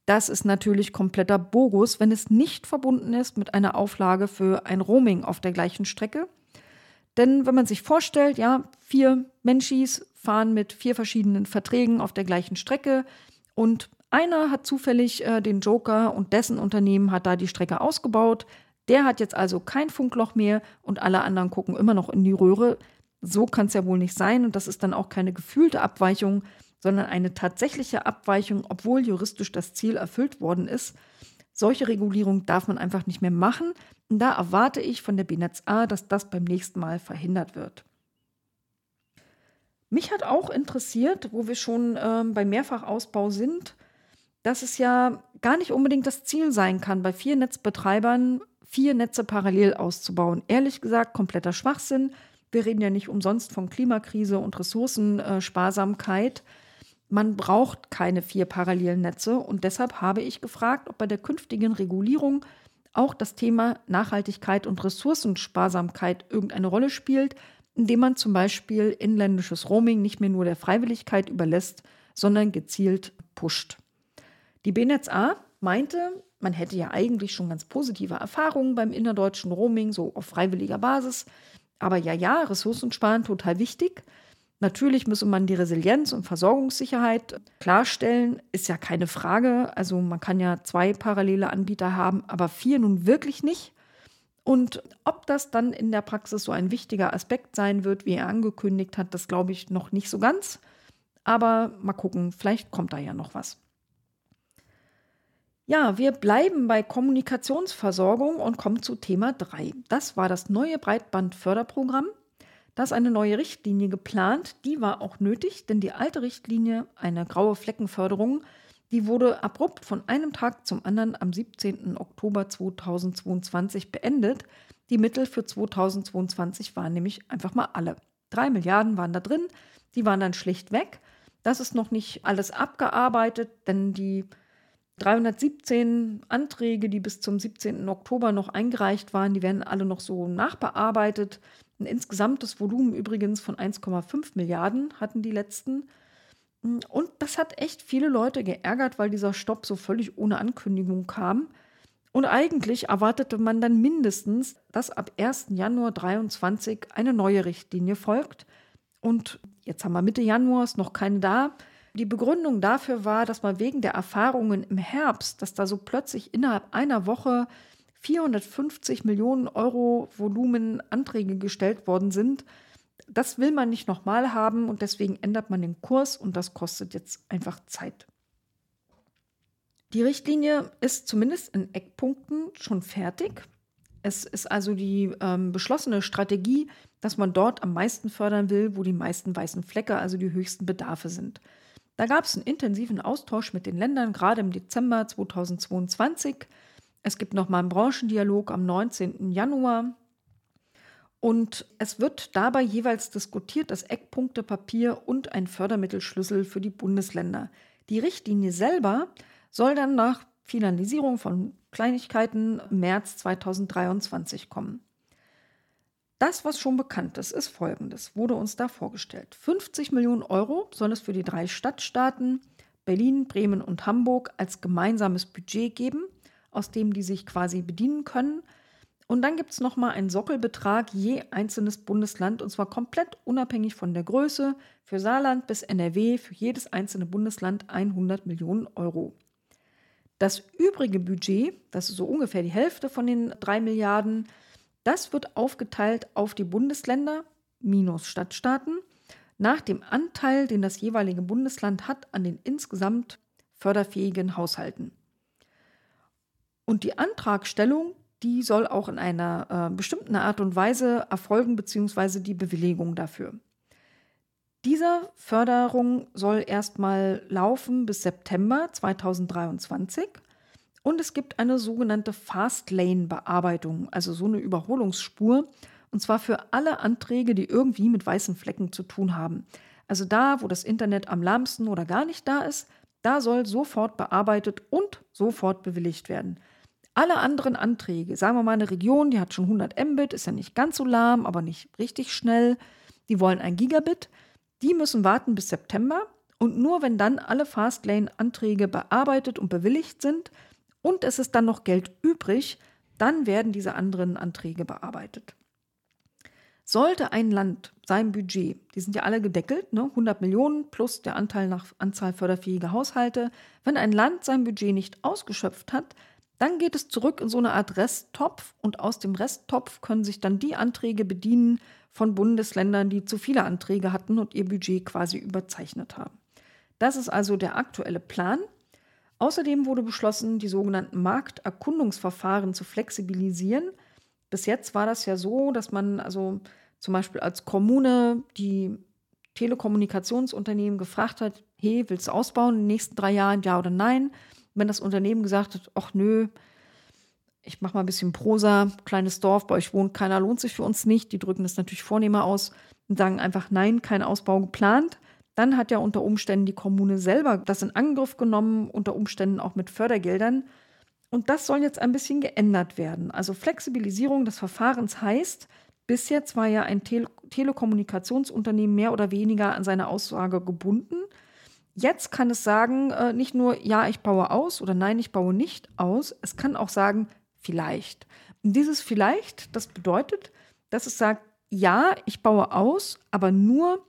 Das ist natürlich kompletter Bogus, wenn es nicht verbunden ist mit einer Auflage für ein Roaming auf der gleichen Strecke. Denn wenn man sich vorstellt, ja, vier Menschis fahren mit vier verschiedenen Verträgen auf der gleichen Strecke und einer hat zufällig äh, den Joker und dessen Unternehmen hat da die Strecke ausgebaut. Der hat jetzt also kein Funkloch mehr und alle anderen gucken immer noch in die Röhre so kann es ja wohl nicht sein und das ist dann auch keine gefühlte Abweichung, sondern eine tatsächliche Abweichung, obwohl juristisch das Ziel erfüllt worden ist. Solche Regulierung darf man einfach nicht mehr machen und da erwarte ich von der BNetzA, dass das beim nächsten Mal verhindert wird. Mich hat auch interessiert, wo wir schon äh, beim Mehrfachausbau sind, dass es ja gar nicht unbedingt das Ziel sein kann, bei vier Netzbetreibern vier Netze parallel auszubauen. Ehrlich gesagt, kompletter Schwachsinn. Wir reden ja nicht umsonst von Klimakrise und Ressourcensparsamkeit. Man braucht keine vier parallelen Netze und deshalb habe ich gefragt, ob bei der künftigen Regulierung auch das Thema Nachhaltigkeit und Ressourcensparsamkeit irgendeine Rolle spielt, indem man zum Beispiel inländisches Roaming nicht mehr nur der Freiwilligkeit überlässt, sondern gezielt pusht. Die BNetzA meinte, man hätte ja eigentlich schon ganz positive Erfahrungen beim innerdeutschen Roaming, so auf freiwilliger Basis. Aber ja, ja, Ressourcen sparen total wichtig. Natürlich müsse man die Resilienz und Versorgungssicherheit klarstellen, ist ja keine Frage. Also man kann ja zwei parallele Anbieter haben, aber vier nun wirklich nicht. Und ob das dann in der Praxis so ein wichtiger Aspekt sein wird, wie er angekündigt hat, das glaube ich noch nicht so ganz. Aber mal gucken, vielleicht kommt da ja noch was. Ja, wir bleiben bei Kommunikationsversorgung und kommen zu Thema 3. Das war das neue Breitbandförderprogramm. Da ist eine neue Richtlinie geplant. Die war auch nötig, denn die alte Richtlinie, eine graue Fleckenförderung, die wurde abrupt von einem Tag zum anderen am 17. Oktober 2022 beendet. Die Mittel für 2022 waren nämlich einfach mal alle. Drei Milliarden waren da drin, die waren dann schlicht weg. Das ist noch nicht alles abgearbeitet, denn die 317 Anträge, die bis zum 17. Oktober noch eingereicht waren, die werden alle noch so nachbearbeitet. Ein insgesamtes Volumen übrigens von 1,5 Milliarden hatten die letzten. Und das hat echt viele Leute geärgert, weil dieser Stopp so völlig ohne Ankündigung kam. Und eigentlich erwartete man dann mindestens, dass ab 1. Januar 2023 eine neue Richtlinie folgt. Und jetzt haben wir Mitte Januar, ist noch keine da. Die Begründung dafür war, dass man wegen der Erfahrungen im Herbst, dass da so plötzlich innerhalb einer Woche 450 Millionen Euro Volumen Anträge gestellt worden sind, das will man nicht nochmal haben und deswegen ändert man den Kurs und das kostet jetzt einfach Zeit. Die Richtlinie ist zumindest in Eckpunkten schon fertig. Es ist also die ähm, beschlossene Strategie, dass man dort am meisten fördern will, wo die meisten weißen Flecke, also die höchsten Bedarfe sind. Da gab es einen intensiven Austausch mit den Ländern, gerade im Dezember 2022. Es gibt nochmal einen Branchendialog am 19. Januar. Und es wird dabei jeweils diskutiert, das Eckpunktepapier und ein Fördermittelschlüssel für die Bundesländer. Die Richtlinie selber soll dann nach Finalisierung von Kleinigkeiten März 2023 kommen. Das, was schon bekannt ist, ist folgendes, wurde uns da vorgestellt. 50 Millionen Euro soll es für die drei Stadtstaaten Berlin, Bremen und Hamburg als gemeinsames Budget geben, aus dem die sich quasi bedienen können. Und dann gibt es nochmal einen Sockelbetrag je einzelnes Bundesland und zwar komplett unabhängig von der Größe. Für Saarland bis NRW, für jedes einzelne Bundesland 100 Millionen Euro. Das übrige Budget, das ist so ungefähr die Hälfte von den drei Milliarden, das wird aufgeteilt auf die Bundesländer minus Stadtstaaten nach dem Anteil, den das jeweilige Bundesland hat an den insgesamt förderfähigen Haushalten. Und die Antragstellung, die soll auch in einer äh, bestimmten Art und Weise erfolgen, beziehungsweise die Bewilligung dafür. Diese Förderung soll erstmal laufen bis September 2023 und es gibt eine sogenannte Fastlane-Bearbeitung, also so eine Überholungsspur, und zwar für alle Anträge, die irgendwie mit weißen Flecken zu tun haben. Also da, wo das Internet am lahmsten oder gar nicht da ist, da soll sofort bearbeitet und sofort bewilligt werden. Alle anderen Anträge, sagen wir mal eine Region, die hat schon 100 Mbit, ist ja nicht ganz so lahm, aber nicht richtig schnell, die wollen ein Gigabit, die müssen warten bis September und nur wenn dann alle Fastlane-Anträge bearbeitet und bewilligt sind und es ist dann noch Geld übrig, dann werden diese anderen Anträge bearbeitet. Sollte ein Land sein Budget, die sind ja alle gedeckelt, ne, 100 Millionen plus der Anteil nach Anzahl förderfähiger Haushalte, wenn ein Land sein Budget nicht ausgeschöpft hat, dann geht es zurück in so eine Art Resttopf und aus dem Resttopf können sich dann die Anträge bedienen, von Bundesländern, die zu viele Anträge hatten und ihr Budget quasi überzeichnet haben. Das ist also der aktuelle Plan. Außerdem wurde beschlossen, die sogenannten Markterkundungsverfahren zu flexibilisieren. Bis jetzt war das ja so, dass man also zum Beispiel als Kommune die Telekommunikationsunternehmen gefragt hat, hey, willst du ausbauen in den nächsten drei Jahren, ja oder nein? Wenn das Unternehmen gesagt hat, ach nö, ich mache mal ein bisschen Prosa, kleines Dorf, bei euch wohnt keiner, lohnt sich für uns nicht. Die drücken das natürlich vornehmer aus und sagen einfach nein, kein Ausbau geplant. Dann hat ja unter Umständen die Kommune selber das in Angriff genommen, unter Umständen auch mit Fördergeldern. Und das soll jetzt ein bisschen geändert werden. Also Flexibilisierung des Verfahrens heißt, bis jetzt war ja ein Tele Telekommunikationsunternehmen mehr oder weniger an seine Aussage gebunden. Jetzt kann es sagen, äh, nicht nur, ja, ich baue aus oder nein, ich baue nicht aus. Es kann auch sagen, vielleicht. Und dieses vielleicht, das bedeutet, dass es sagt, ja, ich baue aus, aber nur,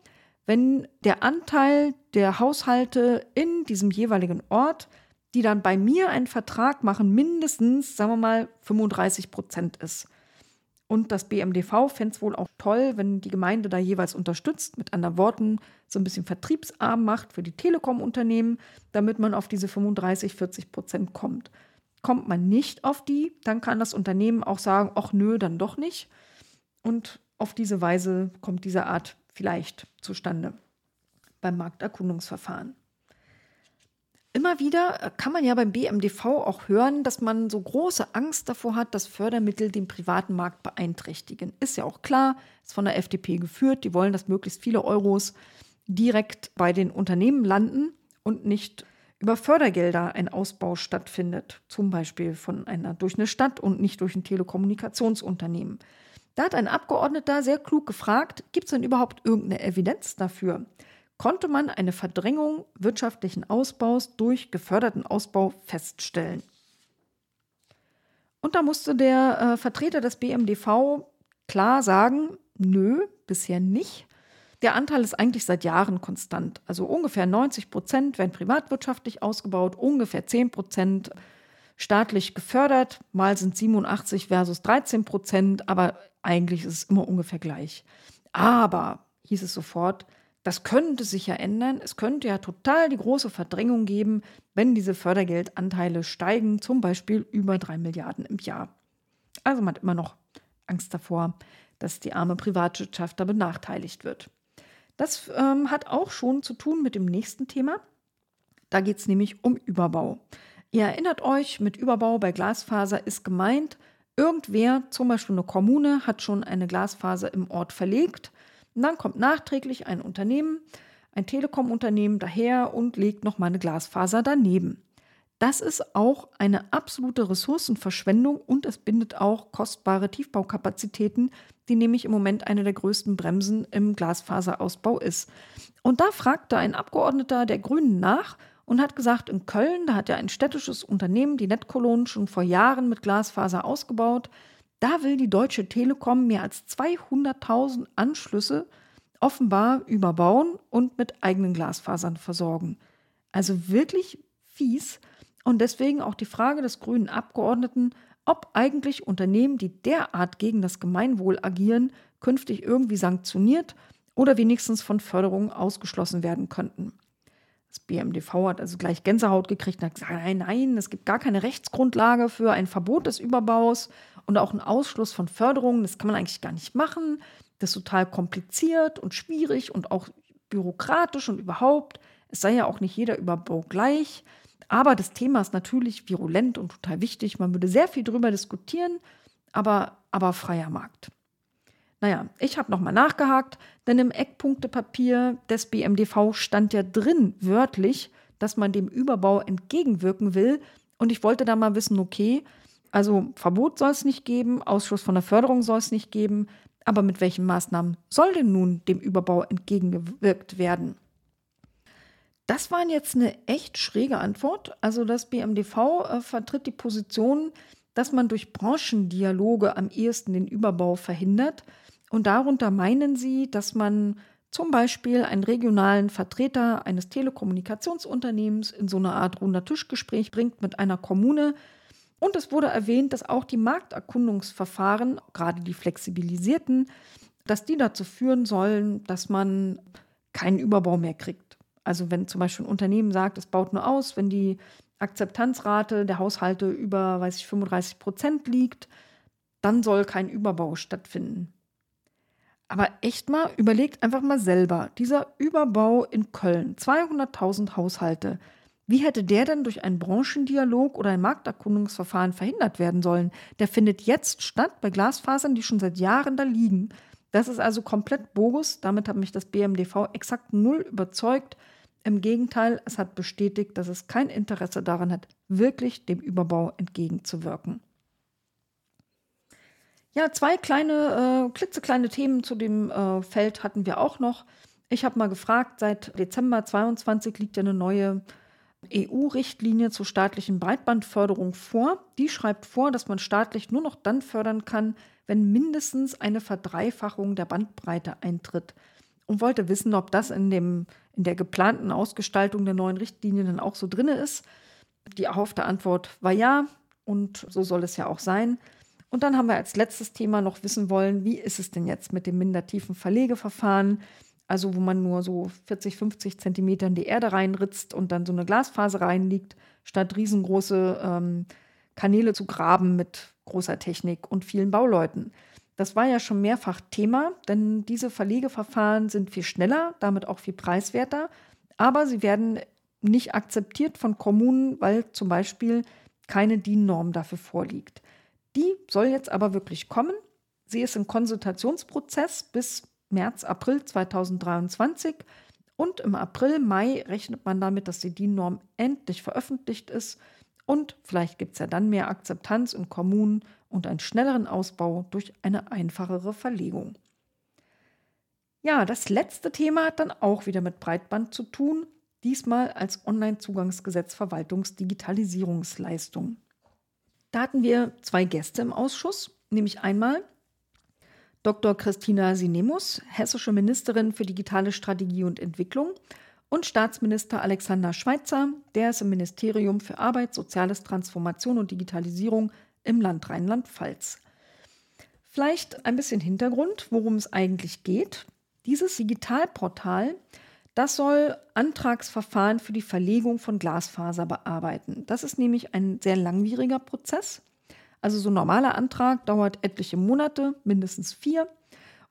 wenn der Anteil der Haushalte in diesem jeweiligen Ort, die dann bei mir einen Vertrag machen, mindestens, sagen wir mal, 35 Prozent ist. Und das BMDV fände es wohl auch toll, wenn die Gemeinde da jeweils unterstützt, mit anderen Worten so ein bisschen vertriebsarm macht für die Telekom-Unternehmen, damit man auf diese 35, 40 Prozent kommt. Kommt man nicht auf die, dann kann das Unternehmen auch sagen, ach nö, dann doch nicht. Und auf diese Weise kommt diese Art vielleicht zustande beim Markterkundungsverfahren. Immer wieder äh, kann man ja beim BMDV auch hören, dass man so große Angst davor hat, dass Fördermittel den privaten Markt beeinträchtigen. Ist ja auch klar, ist von der FDP geführt. Die wollen, dass möglichst viele Euros direkt bei den Unternehmen landen und nicht über Fördergelder ein Ausbau stattfindet, zum Beispiel von einer durch eine Stadt und nicht durch ein Telekommunikationsunternehmen. Da hat ein Abgeordneter sehr klug gefragt, gibt es denn überhaupt irgendeine Evidenz dafür? konnte man eine Verdrängung wirtschaftlichen Ausbaus durch geförderten Ausbau feststellen. Und da musste der äh, Vertreter des BMDV klar sagen, nö, bisher nicht. Der Anteil ist eigentlich seit Jahren konstant. Also ungefähr 90 Prozent werden privatwirtschaftlich ausgebaut, ungefähr 10 Prozent staatlich gefördert. Mal sind 87 versus 13 Prozent, aber eigentlich ist es immer ungefähr gleich. Aber, hieß es sofort, das könnte sich ja ändern. Es könnte ja total die große Verdrängung geben, wenn diese Fördergeldanteile steigen, zum Beispiel über drei Milliarden im Jahr. Also man hat immer noch Angst davor, dass die arme Privatwirtschaft da benachteiligt wird. Das ähm, hat auch schon zu tun mit dem nächsten Thema. Da geht es nämlich um Überbau. Ihr erinnert euch, mit Überbau bei Glasfaser ist gemeint, irgendwer, zum Beispiel eine Kommune, hat schon eine Glasfaser im Ort verlegt und dann kommt nachträglich ein Unternehmen, ein Telekom-Unternehmen daher und legt noch mal eine Glasfaser daneben. Das ist auch eine absolute Ressourcenverschwendung und es bindet auch kostbare Tiefbaukapazitäten, die nämlich im Moment eine der größten Bremsen im Glasfaserausbau ist. Und da fragte ein Abgeordneter der Grünen nach und hat gesagt, in Köln, da hat ja ein städtisches Unternehmen, die Netkolonnen, schon vor Jahren mit Glasfaser ausgebaut. Da will die Deutsche Telekom mehr als 200.000 Anschlüsse offenbar überbauen und mit eigenen Glasfasern versorgen. Also wirklich fies. Und deswegen auch die Frage des grünen Abgeordneten, ob eigentlich Unternehmen, die derart gegen das Gemeinwohl agieren, künftig irgendwie sanktioniert oder wenigstens von Förderungen ausgeschlossen werden könnten. Das BMDV hat also gleich Gänsehaut gekriegt und hat gesagt, nein, nein, es gibt gar keine Rechtsgrundlage für ein Verbot des Überbaus und auch einen Ausschluss von Förderungen. Das kann man eigentlich gar nicht machen. Das ist total kompliziert und schwierig und auch bürokratisch und überhaupt. Es sei ja auch nicht jeder Überbau gleich. Aber das Thema ist natürlich virulent und total wichtig. Man würde sehr viel darüber diskutieren, aber, aber freier Markt. Naja, ich habe nochmal nachgehakt, denn im Eckpunktepapier des BMDV stand ja drin, wörtlich, dass man dem Überbau entgegenwirken will. Und ich wollte da mal wissen, okay, also Verbot soll es nicht geben, Ausschluss von der Förderung soll es nicht geben, aber mit welchen Maßnahmen soll denn nun dem Überbau entgegengewirkt werden? Das war jetzt eine echt schräge Antwort. Also das BMDV äh, vertritt die Position, dass man durch Branchendialoge am ehesten den Überbau verhindert. Und darunter meinen sie, dass man zum Beispiel einen regionalen Vertreter eines Telekommunikationsunternehmens in so eine Art runder Tischgespräch bringt mit einer Kommune. Und es wurde erwähnt, dass auch die Markterkundungsverfahren, gerade die flexibilisierten, dass die dazu führen sollen, dass man keinen Überbau mehr kriegt. Also wenn zum Beispiel ein Unternehmen sagt, es baut nur aus, wenn die Akzeptanzrate der Haushalte über, weiß ich, 35 Prozent liegt, dann soll kein Überbau stattfinden. Aber echt mal, überlegt einfach mal selber, dieser Überbau in Köln, 200.000 Haushalte, wie hätte der denn durch einen Branchendialog oder ein Markterkundungsverfahren verhindert werden sollen? Der findet jetzt statt bei Glasfasern, die schon seit Jahren da liegen. Das ist also komplett bogus. Damit hat mich das BMDV exakt null überzeugt. Im Gegenteil, es hat bestätigt, dass es kein Interesse daran hat, wirklich dem Überbau entgegenzuwirken. Ja, zwei kleine, äh, klitzekleine Themen zu dem äh, Feld hatten wir auch noch. Ich habe mal gefragt, seit Dezember 22 liegt ja eine neue EU-Richtlinie zur staatlichen Breitbandförderung vor. Die schreibt vor, dass man staatlich nur noch dann fördern kann, wenn mindestens eine Verdreifachung der Bandbreite eintritt. Und wollte wissen, ob das in, dem, in der geplanten Ausgestaltung der neuen Richtlinie dann auch so drin ist. Die erhoffte Antwort war ja und so soll es ja auch sein. Und dann haben wir als letztes Thema noch wissen wollen, wie ist es denn jetzt mit dem mindertiefen Verlegeverfahren? Also wo man nur so 40, 50 Zentimeter in die Erde reinritzt und dann so eine Glasfaser reinliegt, statt riesengroße ähm, Kanäle zu graben mit großer Technik und vielen Bauleuten. Das war ja schon mehrfach Thema, denn diese Verlegeverfahren sind viel schneller, damit auch viel preiswerter, aber sie werden nicht akzeptiert von Kommunen, weil zum Beispiel keine DIN-Norm dafür vorliegt. Die soll jetzt aber wirklich kommen. Sie ist im Konsultationsprozess bis März, April 2023 und im April, Mai rechnet man damit, dass die DIN-Norm endlich veröffentlicht ist und vielleicht gibt es ja dann mehr Akzeptanz in Kommunen und einen schnelleren Ausbau durch eine einfachere Verlegung. Ja, das letzte Thema hat dann auch wieder mit Breitband zu tun, diesmal als Onlinezugangsgesetz Verwaltungsdigitalisierungsleistung. Da hatten wir zwei Gäste im Ausschuss, nämlich einmal Dr. Christina Sinemus, hessische Ministerin für digitale Strategie und Entwicklung, und Staatsminister Alexander Schweitzer, der ist im Ministerium für Arbeit, Soziales, Transformation und Digitalisierung im Land Rheinland-Pfalz. Vielleicht ein bisschen Hintergrund, worum es eigentlich geht. Dieses Digitalportal, das soll Antragsverfahren für die Verlegung von Glasfaser bearbeiten. Das ist nämlich ein sehr langwieriger Prozess. Also so ein normaler Antrag dauert etliche Monate, mindestens vier.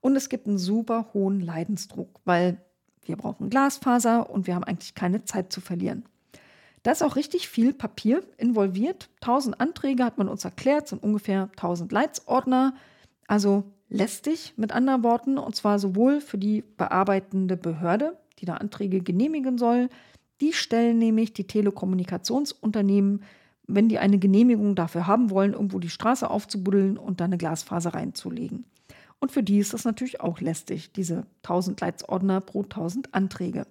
Und es gibt einen super hohen Leidensdruck, weil wir brauchen Glasfaser und wir haben eigentlich keine Zeit zu verlieren. Da ist auch richtig viel Papier involviert. 1000 Anträge hat man uns erklärt, sind ungefähr 1000 Leitsordner. Also lästig mit anderen Worten, und zwar sowohl für die bearbeitende Behörde, die da Anträge genehmigen soll. Die stellen nämlich die Telekommunikationsunternehmen, wenn die eine Genehmigung dafür haben wollen, irgendwo die Straße aufzubuddeln und da eine Glasfaser reinzulegen. Und für die ist das natürlich auch lästig, diese 1000 Leitsordner pro 1000 Anträge.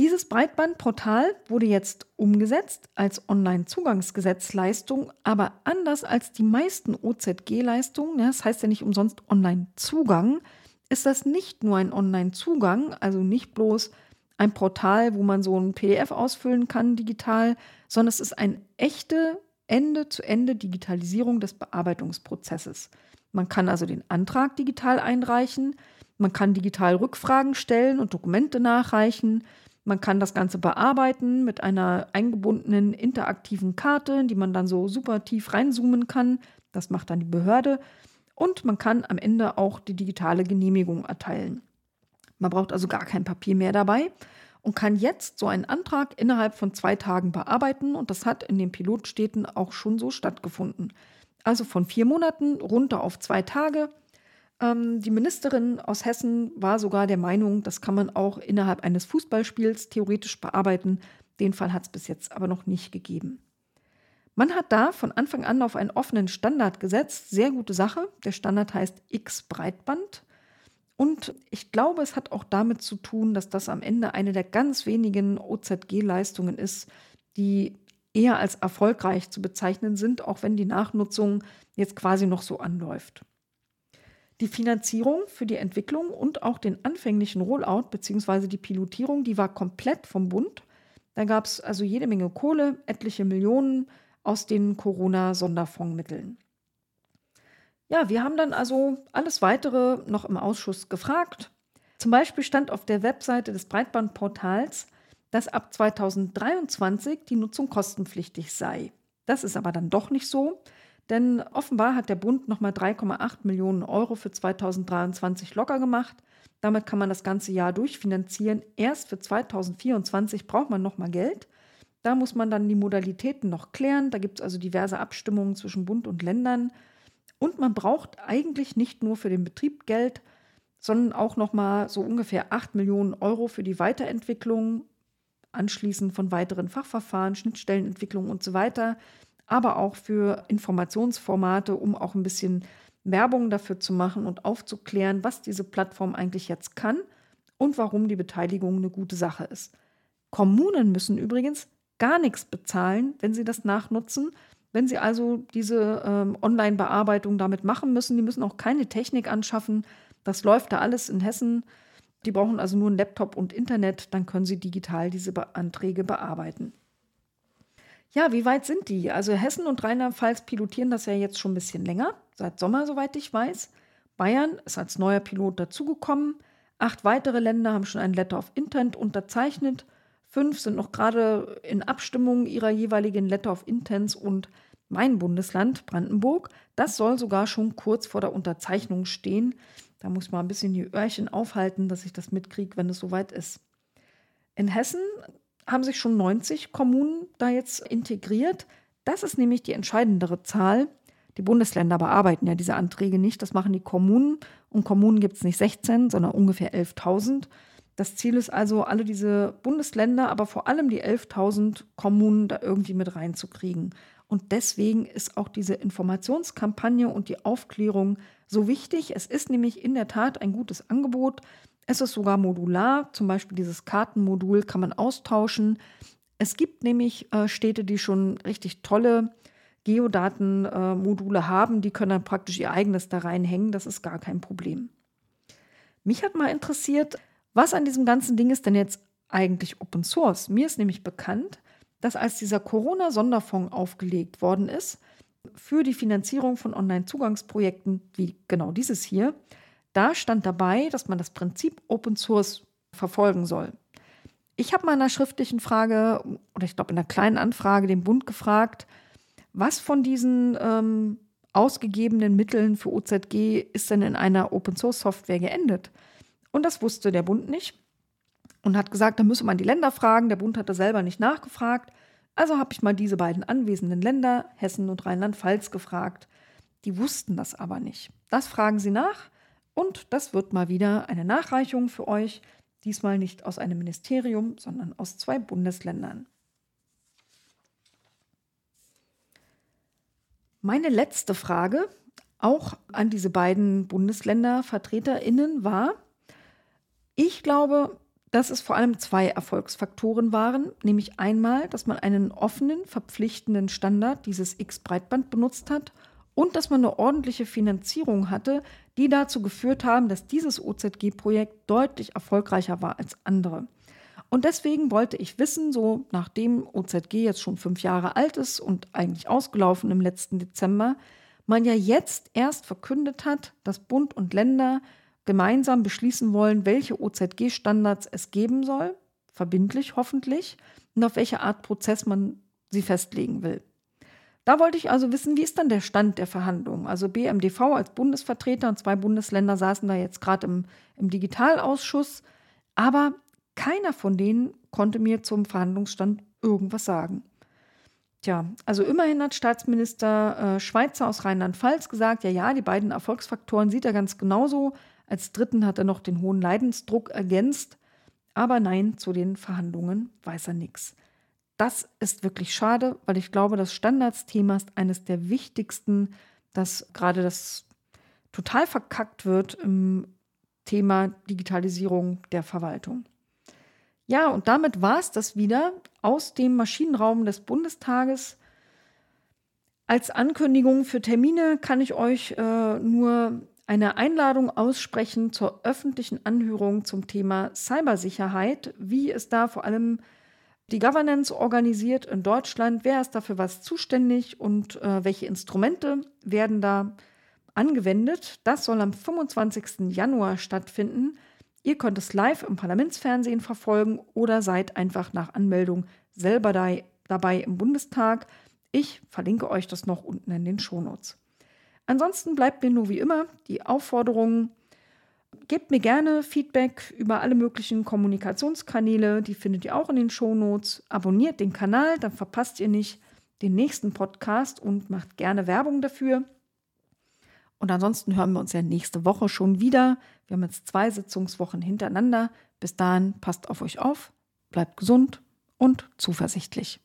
Dieses Breitbandportal wurde jetzt umgesetzt als Online-Zugangsgesetzleistung, aber anders als die meisten OZG-Leistungen, das heißt ja nicht umsonst Online-Zugang, ist das nicht nur ein Online-Zugang, also nicht bloß ein Portal, wo man so ein PDF ausfüllen kann digital, sondern es ist eine echte Ende-zu-Ende Digitalisierung des Bearbeitungsprozesses. Man kann also den Antrag digital einreichen, man kann digital Rückfragen stellen und Dokumente nachreichen, man kann das Ganze bearbeiten mit einer eingebundenen interaktiven Karte, in die man dann so super tief reinzoomen kann. Das macht dann die Behörde. Und man kann am Ende auch die digitale Genehmigung erteilen. Man braucht also gar kein Papier mehr dabei und kann jetzt so einen Antrag innerhalb von zwei Tagen bearbeiten. Und das hat in den Pilotstädten auch schon so stattgefunden. Also von vier Monaten runter auf zwei Tage. Ähm, die Ministerin aus Hessen war sogar der Meinung, das kann man auch innerhalb eines Fußballspiels theoretisch bearbeiten. Den Fall hat es bis jetzt aber noch nicht gegeben. Man hat da von Anfang an auf einen offenen Standard gesetzt. Sehr gute Sache. Der Standard heißt X Breitband. Und ich glaube, es hat auch damit zu tun, dass das am Ende eine der ganz wenigen OZG-Leistungen ist, die eher als erfolgreich zu bezeichnen sind, auch wenn die Nachnutzung jetzt quasi noch so anläuft. Die Finanzierung für die Entwicklung und auch den anfänglichen Rollout bzw. die Pilotierung, die war komplett vom Bund. Da gab es also jede Menge Kohle, etliche Millionen aus den Corona-Sonderfondsmitteln. Ja, wir haben dann also alles weitere noch im Ausschuss gefragt. Zum Beispiel stand auf der Webseite des Breitbandportals, dass ab 2023 die Nutzung kostenpflichtig sei. Das ist aber dann doch nicht so. Denn offenbar hat der Bund nochmal 3,8 Millionen Euro für 2023 locker gemacht. Damit kann man das ganze Jahr durchfinanzieren. Erst für 2024 braucht man nochmal Geld. Da muss man dann die Modalitäten noch klären. Da gibt es also diverse Abstimmungen zwischen Bund und Ländern. Und man braucht eigentlich nicht nur für den Betrieb Geld, sondern auch nochmal so ungefähr 8 Millionen Euro für die Weiterentwicklung, anschließend von weiteren Fachverfahren, Schnittstellenentwicklung und so weiter aber auch für Informationsformate, um auch ein bisschen Werbung dafür zu machen und aufzuklären, was diese Plattform eigentlich jetzt kann und warum die Beteiligung eine gute Sache ist. Kommunen müssen übrigens gar nichts bezahlen, wenn sie das nachnutzen. Wenn sie also diese ähm, Online-Bearbeitung damit machen müssen, die müssen auch keine Technik anschaffen. Das läuft da alles in Hessen. Die brauchen also nur einen Laptop und Internet, dann können sie digital diese Be Anträge bearbeiten. Ja, wie weit sind die? Also Hessen und Rheinland-Pfalz pilotieren das ja jetzt schon ein bisschen länger, seit Sommer, soweit ich weiß. Bayern ist als neuer Pilot dazugekommen. Acht weitere Länder haben schon ein Letter of Intent unterzeichnet. Fünf sind noch gerade in Abstimmung ihrer jeweiligen Letter of Intents und mein Bundesland Brandenburg, das soll sogar schon kurz vor der Unterzeichnung stehen. Da muss man ein bisschen die Öhrchen aufhalten, dass ich das mitkriege, wenn es soweit ist. In Hessen haben sich schon 90 Kommunen da jetzt integriert. Das ist nämlich die entscheidendere Zahl. Die Bundesländer bearbeiten ja diese Anträge nicht, das machen die Kommunen. Und Kommunen gibt es nicht 16, sondern ungefähr 11.000. Das Ziel ist also, alle diese Bundesländer, aber vor allem die 11.000 Kommunen da irgendwie mit reinzukriegen. Und deswegen ist auch diese Informationskampagne und die Aufklärung so wichtig. Es ist nämlich in der Tat ein gutes Angebot. Es ist sogar modular, zum Beispiel dieses Kartenmodul kann man austauschen. Es gibt nämlich äh, Städte, die schon richtig tolle Geodatenmodule äh, haben, die können dann praktisch ihr eigenes da reinhängen. Das ist gar kein Problem. Mich hat mal interessiert, was an diesem ganzen Ding ist denn jetzt eigentlich Open Source? Mir ist nämlich bekannt, dass als dieser Corona-Sonderfonds aufgelegt worden ist für die Finanzierung von Online-Zugangsprojekten wie genau dieses hier, da stand dabei, dass man das Prinzip Open Source verfolgen soll. Ich habe mal in einer schriftlichen Frage oder ich glaube in einer kleinen Anfrage den Bund gefragt, was von diesen ähm, ausgegebenen Mitteln für OZG ist denn in einer Open Source Software geendet? Und das wusste der Bund nicht und hat gesagt, da müsse man die Länder fragen. Der Bund hatte selber nicht nachgefragt. Also habe ich mal diese beiden anwesenden Länder, Hessen und Rheinland-Pfalz, gefragt. Die wussten das aber nicht. Das fragen sie nach und das wird mal wieder eine Nachreichung für euch. Diesmal nicht aus einem Ministerium, sondern aus zwei Bundesländern. Meine letzte Frage, auch an diese beiden Bundesländervertreterinnen, war, ich glaube, dass es vor allem zwei Erfolgsfaktoren waren, nämlich einmal, dass man einen offenen, verpflichtenden Standard, dieses X-Breitband, benutzt hat und dass man eine ordentliche Finanzierung hatte, die dazu geführt haben, dass dieses OZG-Projekt deutlich erfolgreicher war als andere. Und deswegen wollte ich wissen, so nachdem OZG jetzt schon fünf Jahre alt ist und eigentlich ausgelaufen im letzten Dezember, man ja jetzt erst verkündet hat, dass Bund und Länder gemeinsam beschließen wollen, welche OZG-Standards es geben soll, verbindlich hoffentlich, und auf welche Art Prozess man sie festlegen will. Da wollte ich also wissen, wie ist dann der Stand der Verhandlungen? Also BMDV als Bundesvertreter und zwei Bundesländer saßen da jetzt gerade im, im Digitalausschuss, aber keiner von denen konnte mir zum Verhandlungsstand irgendwas sagen. Tja, also immerhin hat Staatsminister äh, Schweizer aus Rheinland-Pfalz gesagt, ja, ja, die beiden Erfolgsfaktoren sieht er ganz genauso. Als dritten hat er noch den hohen Leidensdruck ergänzt. Aber nein, zu den Verhandlungen weiß er nichts. Das ist wirklich schade, weil ich glaube, das Standardsthema ist eines der wichtigsten, dass gerade das total verkackt wird im Thema Digitalisierung der Verwaltung. Ja, und damit war es das wieder aus dem Maschinenraum des Bundestages. Als Ankündigung für Termine kann ich euch äh, nur eine Einladung aussprechen zur öffentlichen Anhörung zum Thema Cybersicherheit, wie es da vor allem die Governance organisiert in Deutschland, wer ist dafür was zuständig und äh, welche Instrumente werden da angewendet. Das soll am 25. Januar stattfinden. Ihr könnt es live im Parlamentsfernsehen verfolgen oder seid einfach nach Anmeldung selber da, dabei im Bundestag. Ich verlinke euch das noch unten in den Shownotes. Ansonsten bleibt mir nur wie immer die Aufforderung, gebt mir gerne Feedback über alle möglichen Kommunikationskanäle, die findet ihr auch in den Shownotes. Abonniert den Kanal, dann verpasst ihr nicht den nächsten Podcast und macht gerne Werbung dafür. Und ansonsten hören wir uns ja nächste Woche schon wieder. Wir haben jetzt zwei Sitzungswochen hintereinander. Bis dahin passt auf euch auf, bleibt gesund und zuversichtlich.